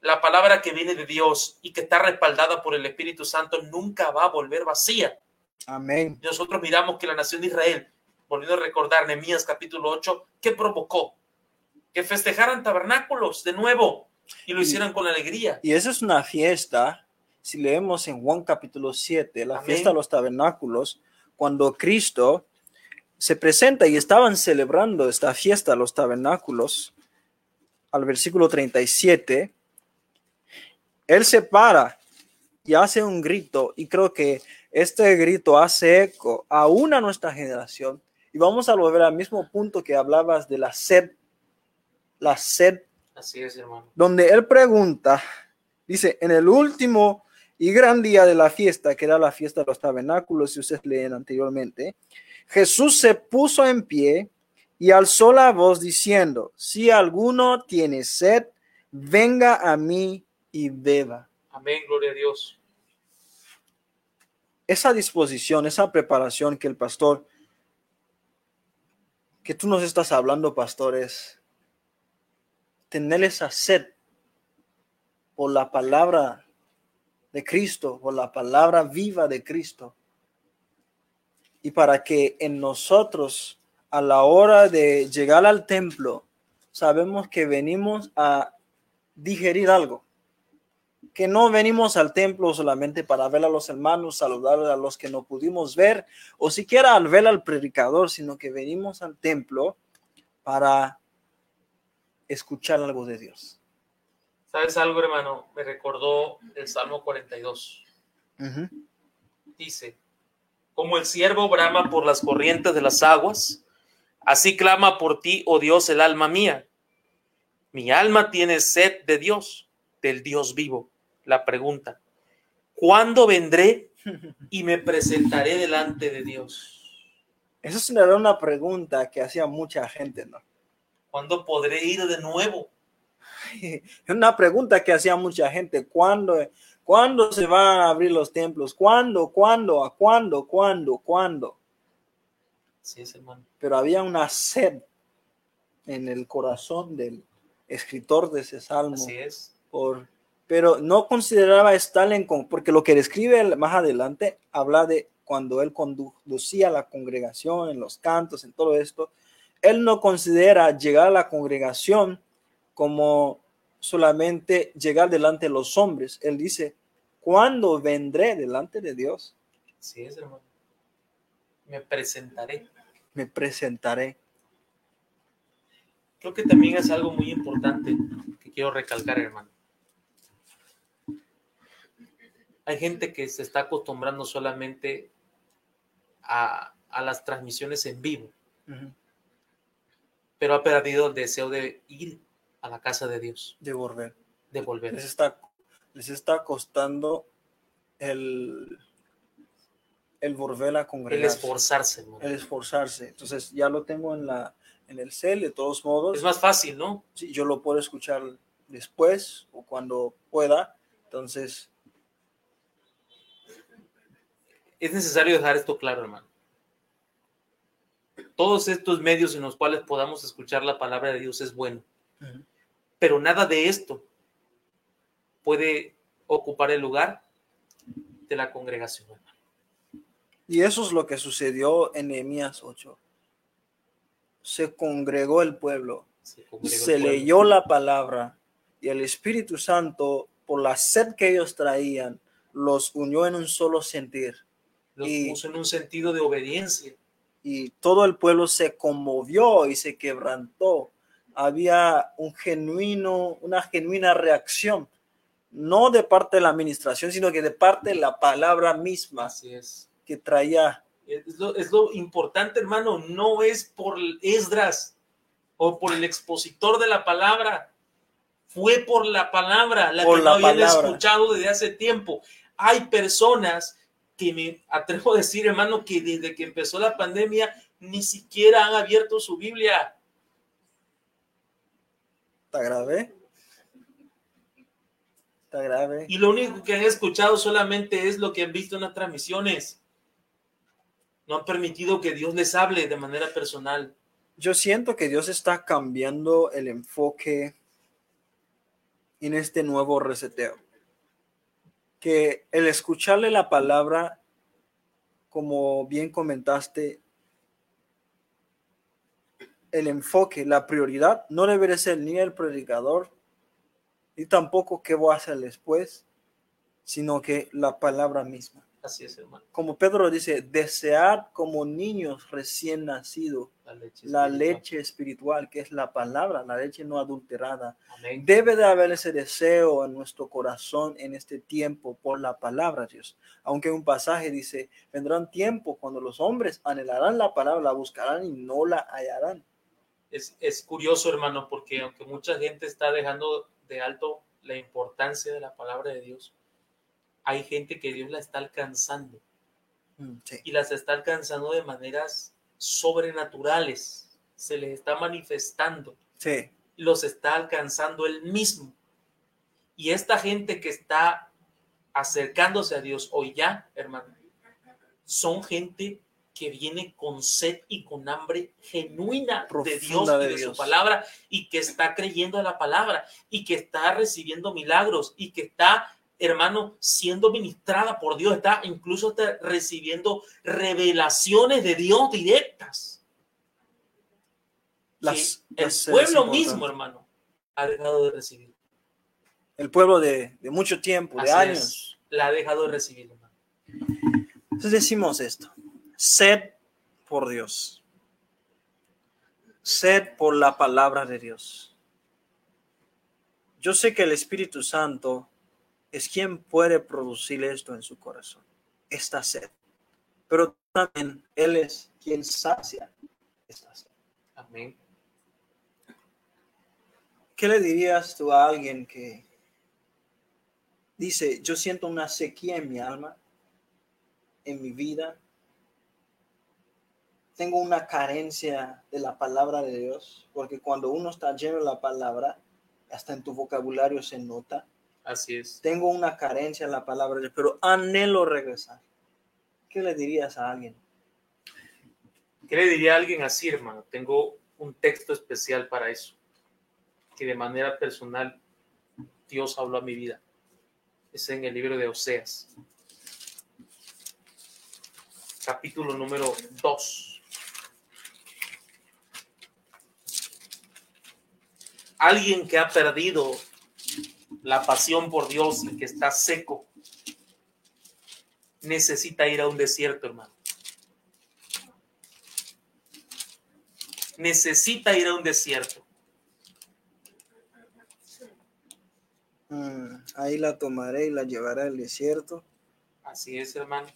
La palabra que viene de Dios y que está respaldada por el Espíritu Santo nunca va a volver vacía. Amén. Nosotros miramos que la nación de Israel, volviendo a recordar Nehemías capítulo 8, ¿qué provocó? Que festejaran tabernáculos de nuevo y lo hicieran con alegría. Y esa es una fiesta si leemos en Juan capítulo 7, la fiesta de los tabernáculos, cuando Cristo se presenta y estaban celebrando esta fiesta de los tabernáculos, al versículo 37, Él se para y hace un grito, y creo que este grito hace eco aún a nuestra generación. Y vamos a volver al mismo punto que hablabas de la sed, la sed. Así es, hermano. Donde Él pregunta, dice, en el último y gran día de la fiesta, que era la fiesta de los tabernáculos, si ustedes leen anteriormente, Jesús se puso en pie y alzó la voz diciendo, si alguno tiene sed, venga a mí y beba. Amén, gloria a Dios. Esa disposición, esa preparación que el pastor, que tú nos estás hablando, pastor, es tener esa sed por la palabra de Cristo, por la palabra viva de Cristo. Y para que en nosotros, a la hora de llegar al templo, sabemos que venimos a digerir algo. Que no venimos al templo solamente para ver a los hermanos, saludar a los que no pudimos ver, o siquiera al ver al predicador, sino que venimos al templo para escuchar algo de Dios. ¿Sabes algo, hermano? Me recordó el Salmo 42. Dice, como el siervo brama por las corrientes de las aguas, así clama por ti, oh Dios, el alma mía. Mi alma tiene sed de Dios, del Dios vivo. La pregunta, ¿cuándo vendré y me presentaré delante de Dios? Esa era una pregunta que hacía mucha gente, ¿no? ¿Cuándo podré ir de nuevo? Es una pregunta que hacía mucha gente. ¿Cuándo, ¿Cuándo se van a abrir los templos? ¿Cuándo? ¿Cuándo? ¿A cuándo? ¿Cuándo? ¿Cuándo? Sí, es hermano. Pero había una sed en el corazón del escritor de ese salmo. Así es. Por, pero no consideraba estar en porque lo que describe más adelante habla de cuando él conducía a la congregación en los cantos, en todo esto, él no considera llegar a la congregación como solamente llegar delante de los hombres. Él dice, ¿cuándo vendré delante de Dios? Sí, es hermano. Me presentaré. Me presentaré. Creo que también es algo muy importante que quiero recalcar, hermano. Hay gente que se está acostumbrando solamente a, las transmisiones en vivo, pero ha perdido el deseo de ir a la casa de Dios. De volver. De volver. Les está, les está costando el, el volver a congregar. El esforzarse. El esforzarse. Entonces ya lo tengo en, la, en el cel, de todos modos. Es más fácil, ¿no? Sí, yo lo puedo escuchar después o cuando pueda. Entonces... Es necesario dejar esto claro, hermano. Todos estos medios en los cuales podamos escuchar la palabra de Dios es bueno. Pero nada de esto puede ocupar el lugar de la congregación. Y eso es lo que sucedió en Nehemías 8. Se congregó el pueblo, se, leyó la palabra y el Espíritu Santo, por la sed que ellos traían, los unió en un solo sentir. Los puso en un sentido de obediencia. Y todo el pueblo se conmovió y se quebrantó había un genuino, una genuina reacción, no de parte de la administración, sino que de parte de la palabra misma. Así es. Que traía. Es lo, importante, hermano, no es por Esdras o por el expositor de la palabra, fue por la palabra, la que no habían escuchado desde hace tiempo. Hay personas que me atrevo a decir, hermano, que desde que empezó la pandemia ni siquiera han abierto su Biblia Está grave. Está grave. Y lo único que han escuchado solamente es lo que han visto en las transmisiones. No han permitido que Dios les hable de manera personal. Yo siento que Dios está cambiando el enfoque en este nuevo reseteo. Que el escucharle la palabra, como bien comentaste, el enfoque, la prioridad no debe ser ni el predicador, ni tampoco qué voy a hacer después, sino que la palabra misma. Así es, hermano. Como Pedro dice, desear como niños recién nacidos la leche, espiritual, que es la palabra, la leche no adulterada. Debe de haber ese deseo en nuestro corazón en este tiempo por la palabra, Dios. Aunque un pasaje dice, vendrán tiempos cuando los hombres anhelarán la palabra, la buscarán y no la hallarán es, curioso, hermano, porque aunque mucha gente está dejando de alto la importancia de la palabra de Dios, hay gente que Dios la está alcanzando. Mm, y las está alcanzando de maneras sobrenaturales. Se les está manifestando. Sí. Los está alcanzando él mismo. Y esta gente que está acercándose a Dios hoy ya, hermano, son gente que viene con sed y con hambre genuina de Dios y de, su palabra y que está creyendo a la palabra y que está recibiendo milagros y que está hermano, siendo ministrada por Dios, está incluso está recibiendo revelaciones de Dios directas. Las, el pueblo mismo, hermano, ha dejado de recibir. El pueblo de, mucho tiempo, de años. la ha dejado de recibir, hermano. Entonces decimos esto, sed por Dios, sed por la palabra de Dios. Yo sé que el Espíritu Santo es quien puede producir esto en su corazón, esta sed. Pero también Él es quien sacia esta sed. Amén. ¿Qué le dirías tú a alguien que dice, yo siento una sequía en mi alma, en mi vida? Tengo una carencia de la palabra de Dios, porque cuando uno está lleno de la palabra, hasta en tu vocabulario se nota Así es. Tengo una carencia en la palabra, pero anhelo regresar. ¿Qué le dirías a alguien? ¿Qué le diría a alguien así, hermano? Tengo un texto especial para eso, que de manera personal Dios habló a mi vida. Es en el libro de Oseas, capítulo número 2. Alguien que ha perdido la pasión por Dios y que está seco, necesita ir a un desierto, hermano. Necesita ir a un desierto. Mm, ahí la tomaré y la llevaré al desierto. Así es, hermano.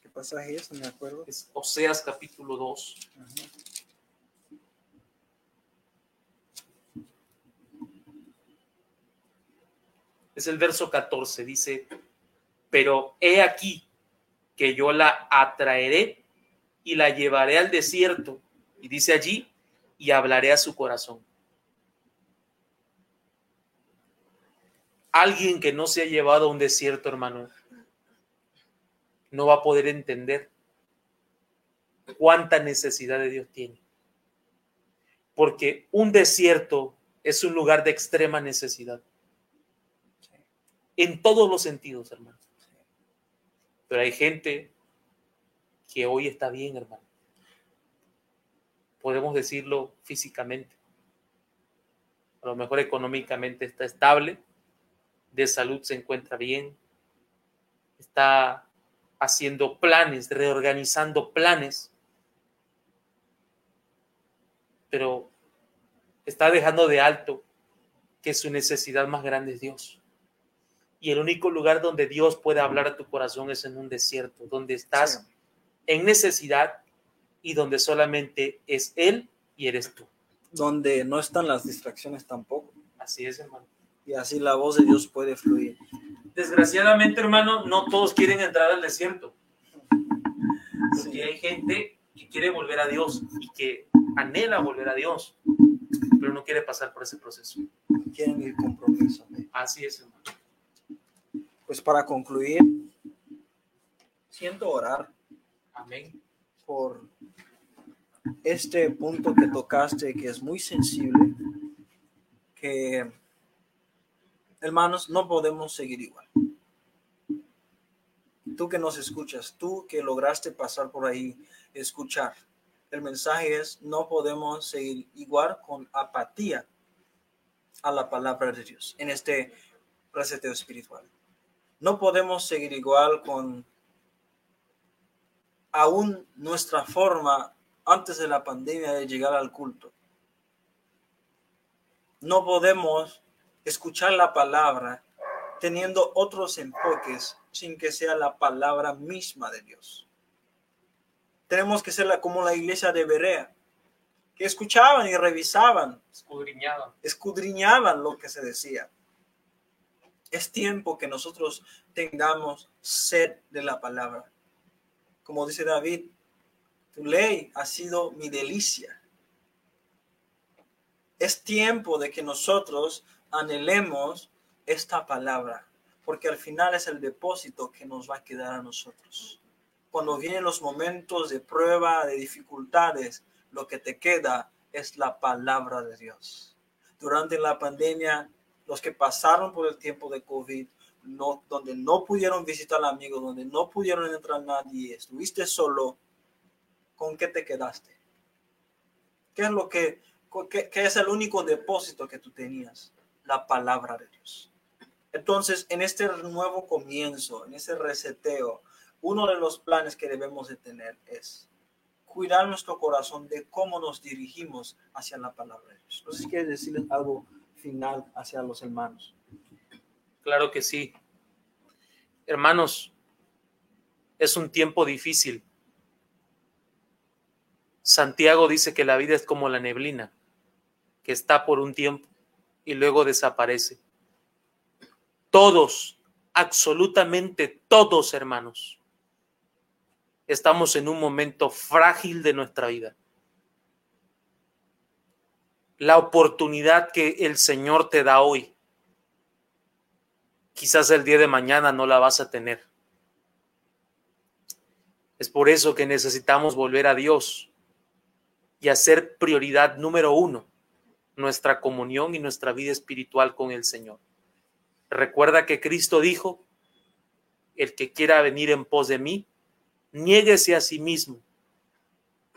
¿Qué pasaje es? No me acuerdo. Es Oseas capítulo 2. Es el verso 14, dice, pero he aquí que yo la atraeré y la llevaré al desierto, y dice allí, y hablaré a su corazón. Alguien que no se ha llevado a un desierto, hermano, no va a poder entender cuánta necesidad de Dios tiene. Porque un desierto es un lugar de extrema necesidad en todos los sentidos, hermano. Pero hay gente que hoy está bien, hermano. Podemos decirlo físicamente. A lo mejor económicamente está estable, de salud se encuentra bien, está haciendo planes, reorganizando planes, pero está dejando de alto que su necesidad más grande es Dios y el único lugar donde Dios puede hablar a tu corazón es en un desierto, donde estás en necesidad y donde solamente es Él y eres tú. Donde no están las distracciones tampoco. Así es, hermano. Y así la voz de Dios puede fluir. Desgraciadamente, hermano, no todos quieren entrar al desierto. Porque hay gente que quiere volver a Dios y que anhela volver a Dios, pero no quiere pasar por ese proceso. Quieren el compromiso. Así es, hermano. Pues para concluir, siento orar. Amén. Por este punto que tocaste, que es muy sensible, que hermanos, no podemos seguir igual. Tú que nos escuchas, tú que lograste pasar por ahí, escuchar. El mensaje es, no podemos seguir igual con apatía a la palabra de Dios en este reseteo espiritual no podemos seguir igual con aún nuestra forma antes de la pandemia de llegar al culto. No podemos escuchar la palabra teniendo otros enfoques sin que sea la palabra misma de Dios. Tenemos que ser como la iglesia de Berea, que escuchaban y revisaban, escudriñaban, escudriñaban lo que se decía. Es tiempo que nosotros tengamos sed de la palabra. Como dice David, tu ley ha sido mi delicia. Es tiempo de que nosotros anhelemos esta palabra, porque al final es el depósito que nos va a quedar a nosotros. Cuando vienen los momentos de prueba, de dificultades, lo que te queda es la palabra de Dios. Durante la pandemia, los que pasaron por el tiempo de COVID, no, donde no pudieron visitar al amigo, donde no pudieron entrar nadie, estuviste solo, ¿con qué te quedaste? ¿Qué es lo que, qué, qué es el único depósito que tú tenías? La palabra de Dios. Entonces, en este nuevo comienzo, en ese reseteo, uno de los planes que debemos de tener es cuidar nuestro corazón de cómo nos dirigimos hacia la palabra de Dios. Si quieres decirles algo final hacia los hermanos. Claro que sí. Hermanos, es un tiempo difícil. Santiago dice que la vida es como la neblina, que está por un tiempo y luego desaparece todos, absolutamente todos, hermanos, estamos en un momento frágil de nuestra vida. La oportunidad que el Señor te da hoy, quizás el día de mañana no la vas a tener. Es por eso que necesitamos volver a Dios y hacer prioridad número uno nuestra comunión y nuestra vida espiritual con el Señor. Recuerda que Cristo dijo, el que quiera venir en pos de mí, niéguese a sí mismo,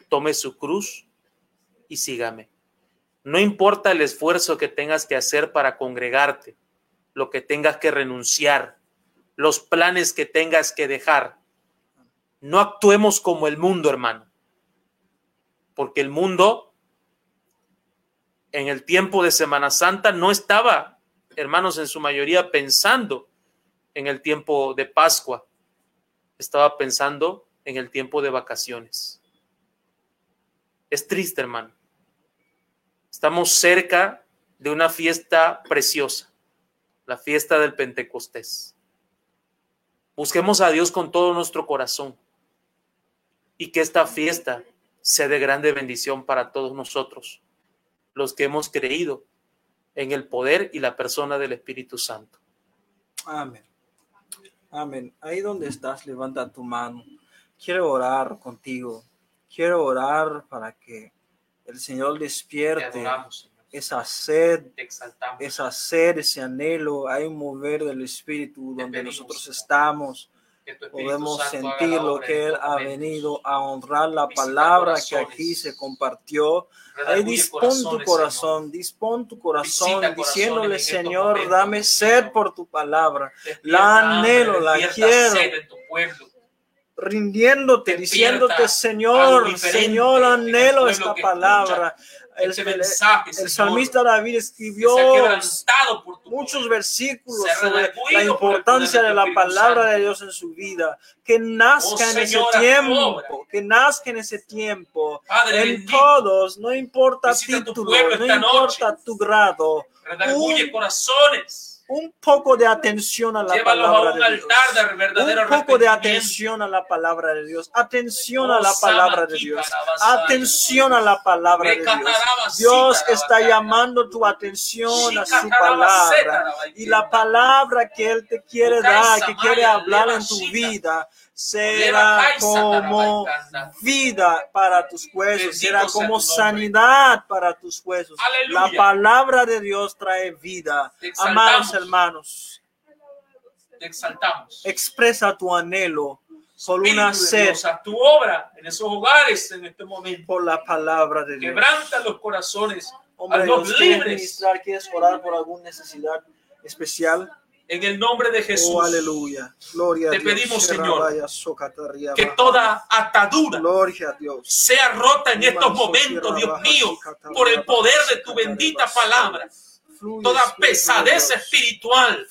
tome su cruz y sígame. No importa el esfuerzo que tengas que hacer para congregarte, lo que tengas que renunciar, los planes que tengas que dejar. No actuemos como el mundo, hermano, porque el mundo en el tiempo de Semana Santa no estaba hermanos en su mayoría pensando en el tiempo de Pascua, estaba pensando en el tiempo de vacaciones. Es triste, hermano. Estamos cerca de una fiesta preciosa, la fiesta del Pentecostés. Busquemos a Dios con todo nuestro corazón y que esta fiesta sea de grande bendición para todos nosotros, los que hemos creído en el poder y la persona del Espíritu Santo. Amén. Amén. Ahí donde estás, levanta tu mano. Quiero orar contigo. Quiero orar para que el Señor despierte esa sed, esa sed, ese anhelo. Hay un mover del Espíritu donde nosotros estamos. podemos sentir lo que Él ha venido a honrar la palabra que aquí se compartió. Ahí dispón tu corazón, dispón tu corazón, diciéndole, Señor, dame sed por tu palabra. La anhelo, la quiero rindiéndote, diciéndote, Señor, Señor, anhelo esta palabra el, el, salmista David escribió muchos versículos sobre la importancia de la palabra de Dios en su vida. Que nazca oh, en ese tiempo, que nazca en ese tiempo. en todos, no importa título, no importa tu grado. corazones un poco de atención a la palabra de Dios. un poco de atención a la palabra de Dios. Atención a la palabra de Dios. Atención a la palabra de Dios. Dios está llamando tu atención a su palabra. Y la palabra que Él te quiere dar, que quiere hablar en tu vida, será como vida para tus huesos, será como sanidad para tus huesos. La palabra de Dios trae vida. Amados hermanos, exaltamos. Expresa tu anhelo por una sed. tu obra en esos hogares en este momento. Por la palabra de Dios. Quebranta los corazones. Hombre, los libres. ¿Quieres orar por alguna necesidad especial? En el nombre de Jesús. Oh, aleluya. Gloria te pedimos, Señor, que toda atadura sea rota en estos momentos, Dios mío, por el poder de tu bendita palabra. Toda pesadez espiritual,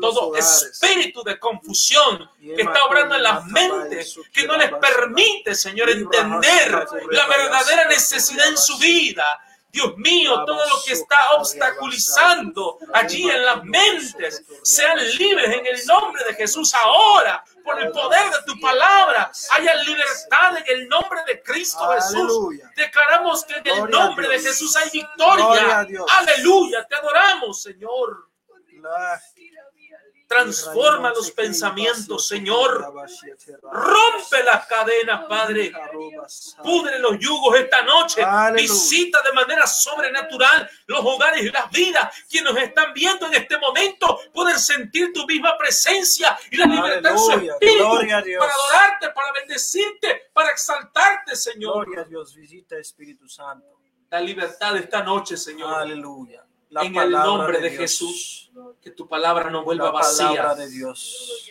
todo espíritu de confusión que está obrando en las mentes, que no les permite, Señor, entender la verdadera necesidad en su vida Dios mío, todo lo que está obstaculizando allí en las mentes, sean libres en el nombre de Jesús ahora, por el poder de tu palabra. Haya libertad en el nombre de Cristo Jesús. Declaramos que en el nombre de Jesús hay victoria. Aleluya, te adoramos, Señor. Transforma los pensamientos, Señor. Rompe las cadenas, Padre. Pudre los yugos esta noche. Visita de manera sobrenatural los hogares y las vidas. Quienes nos están viendo en este momento pueden sentir tu misma presencia y la libertad en su espíritu para adorarte, para bendecirte, para exaltarte, Señor. Gloria a Dios, visita Espíritu Santo. La libertad esta noche, Señor. Aleluya. La en el nombre de, Jesús, que tu palabra no vuelva la vacía. de Dios.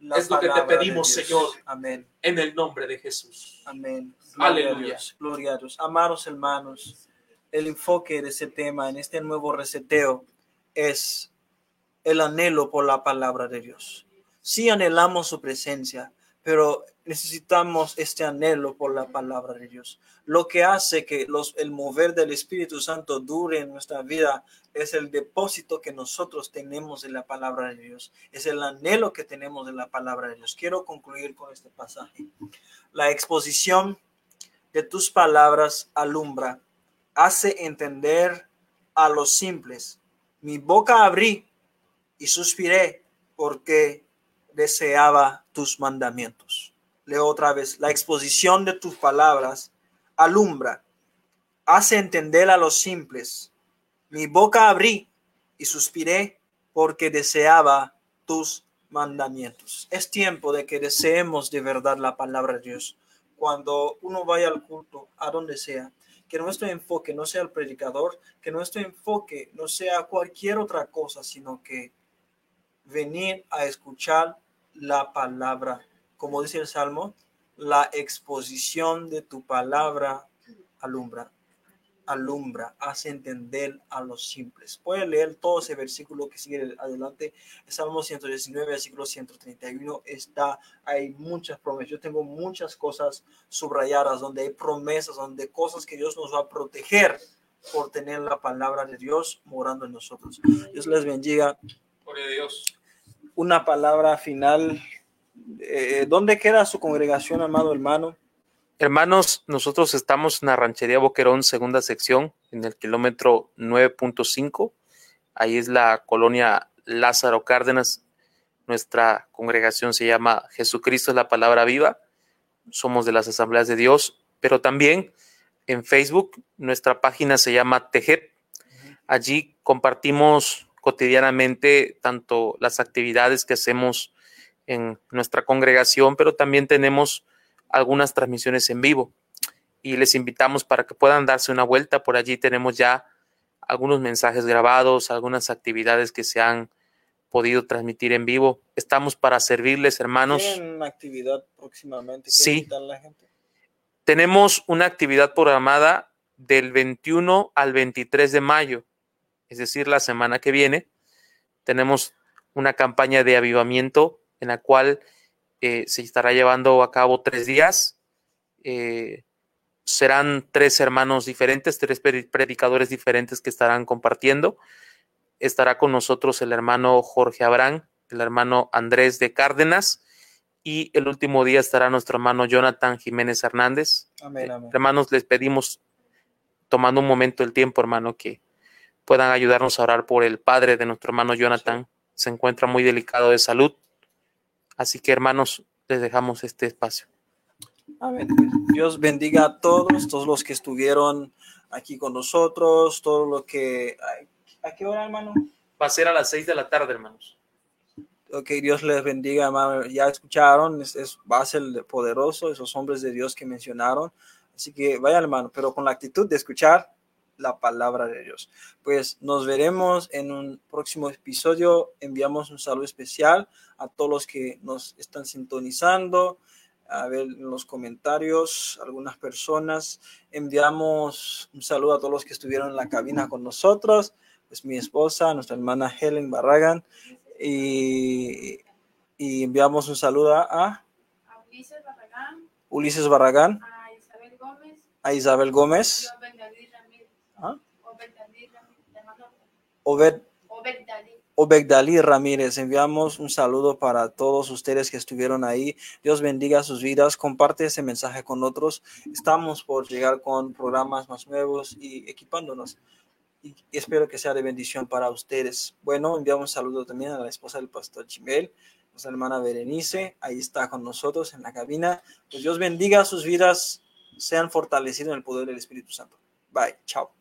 La es lo que te pedimos. Señor, Amén. en el nombre de Jesús. Amén. Gloria a Aleluya. Dios. Gloria a Dios. Amados hermanos, el enfoque de ese tema en este nuevo reseteo es el anhelo por la palabra de Dios. Sí anhelamos su presencia, pero necesitamos este anhelo por la palabra de Dios. Lo que hace que los, el mover del Espíritu Santo dure en nuestra vida es el depósito que nosotros tenemos de la palabra de Dios. Es el anhelo que tenemos de la palabra de Dios. Quiero concluir con este pasaje. La exposición de tus palabras alumbra, hace entender a los simples. Mi boca abrí y suspiré porque deseaba tus mandamientos. Leo otra vez, la exposición de tus palabras alumbra, hace entender a los simples. Mi boca abrí y suspiré porque deseaba tus mandamientos. Es tiempo de que deseemos de verdad la palabra de Dios. Cuando uno vaya al culto, a donde sea, que nuestro enfoque no sea el predicador, que nuestro enfoque no sea cualquier otra cosa, sino que venir a escuchar la palabra. Como dice el Salmo, la exposición de tu palabra alumbra, alumbra, hace entender a los simples. Puede leer todo ese versículo que sigue adelante. El Salmo 119, versículo 131 está, hay muchas promesas. Yo tengo muchas cosas subrayadas donde hay promesas, donde cosas que Dios nos va a proteger por tener la palabra de Dios morando en nosotros. Dios les bendiga. Gloria a Dios. Una palabra final. Eh, ¿Dónde queda su congregación, amado hermano? Hermanos, nosotros estamos en la ranchería Boquerón, segunda sección, en el kilómetro 9.5. Ahí es la colonia Lázaro Cárdenas. Nuestra congregación se llama Jesucristo es la palabra viva. Somos de las asambleas de Dios, pero también en Facebook nuestra página se llama Tejep. Allí compartimos cotidianamente tanto las actividades que hacemos en nuestra congregación, pero también tenemos algunas transmisiones en vivo y les invitamos para que puedan darse una vuelta. Por allí tenemos ya algunos mensajes grabados, algunas actividades que se han podido transmitir en vivo. Estamos para servirles, hermanos. ¿Tienen actividad próximamente? Sí. la gente? Tenemos una actividad programada del 21 al 23 de mayo, es decir, la semana que viene. Tenemos una campaña de avivamiento en la cual eh, se estará llevando a cabo tres días. Eh, serán tres hermanos diferentes, tres pre- predicadores diferentes que estarán compartiendo. Estará con nosotros el hermano Jorge Abrán, el hermano Andrés de Cárdenas y el último día estará nuestro hermano Jonathan Jiménez Hernández. Amén, amén. Hermanos, les pedimos, tomando un momento el tiempo, hermano, que puedan ayudarnos a orar por el padre de nuestro hermano Jonathan. Se encuentra muy delicado de salud. Así que, hermanos, les dejamos este espacio. Amén. Dios bendiga a todos, todos los que estuvieron aquí con nosotros, todo lo que... ¿A qué hora, hermano? Va a ser a las seis de la tarde, hermanos. Ok, Dios les bendiga, hermano. Ya escucharon, es, es, va a ser poderoso esos hombres de Dios que mencionaron. Así que vayan, hermano, pero con la actitud de escuchar la palabra de Dios. Pues nos veremos en un próximo episodio. Enviamos un saludo especial a todos los que nos están sintonizando. A ver en los comentarios, algunas personas. Enviamos un saludo a todos los que estuvieron en la cabina con nosotros. Pues mi esposa, nuestra hermana Helen Barragan. Y, y enviamos un saludo a, a Ulises Barragán, Ulises Barragán, a Isabel Gómez, a Isabel Gómez, a Obed Dalí Ramírez. ¿Ah? Obed Dalí Ramírez, te mando- Obed Obed Dalí. Obegdalí Ramírez, enviamos un saludo para todos ustedes que estuvieron ahí. Dios bendiga sus vidas. Comparte ese mensaje con otros. Estamos por llegar con programas más nuevos y equipándonos. y espero que sea de bendición para ustedes. Bueno, enviamos un saludo también a la esposa del pastor Chimel, nuestra hermana Berenice, ahí está con nosotros en la cabina. Pues Dios bendiga sus vidas, sean fortalecidos en el poder del Espíritu Santo. Bye, chao.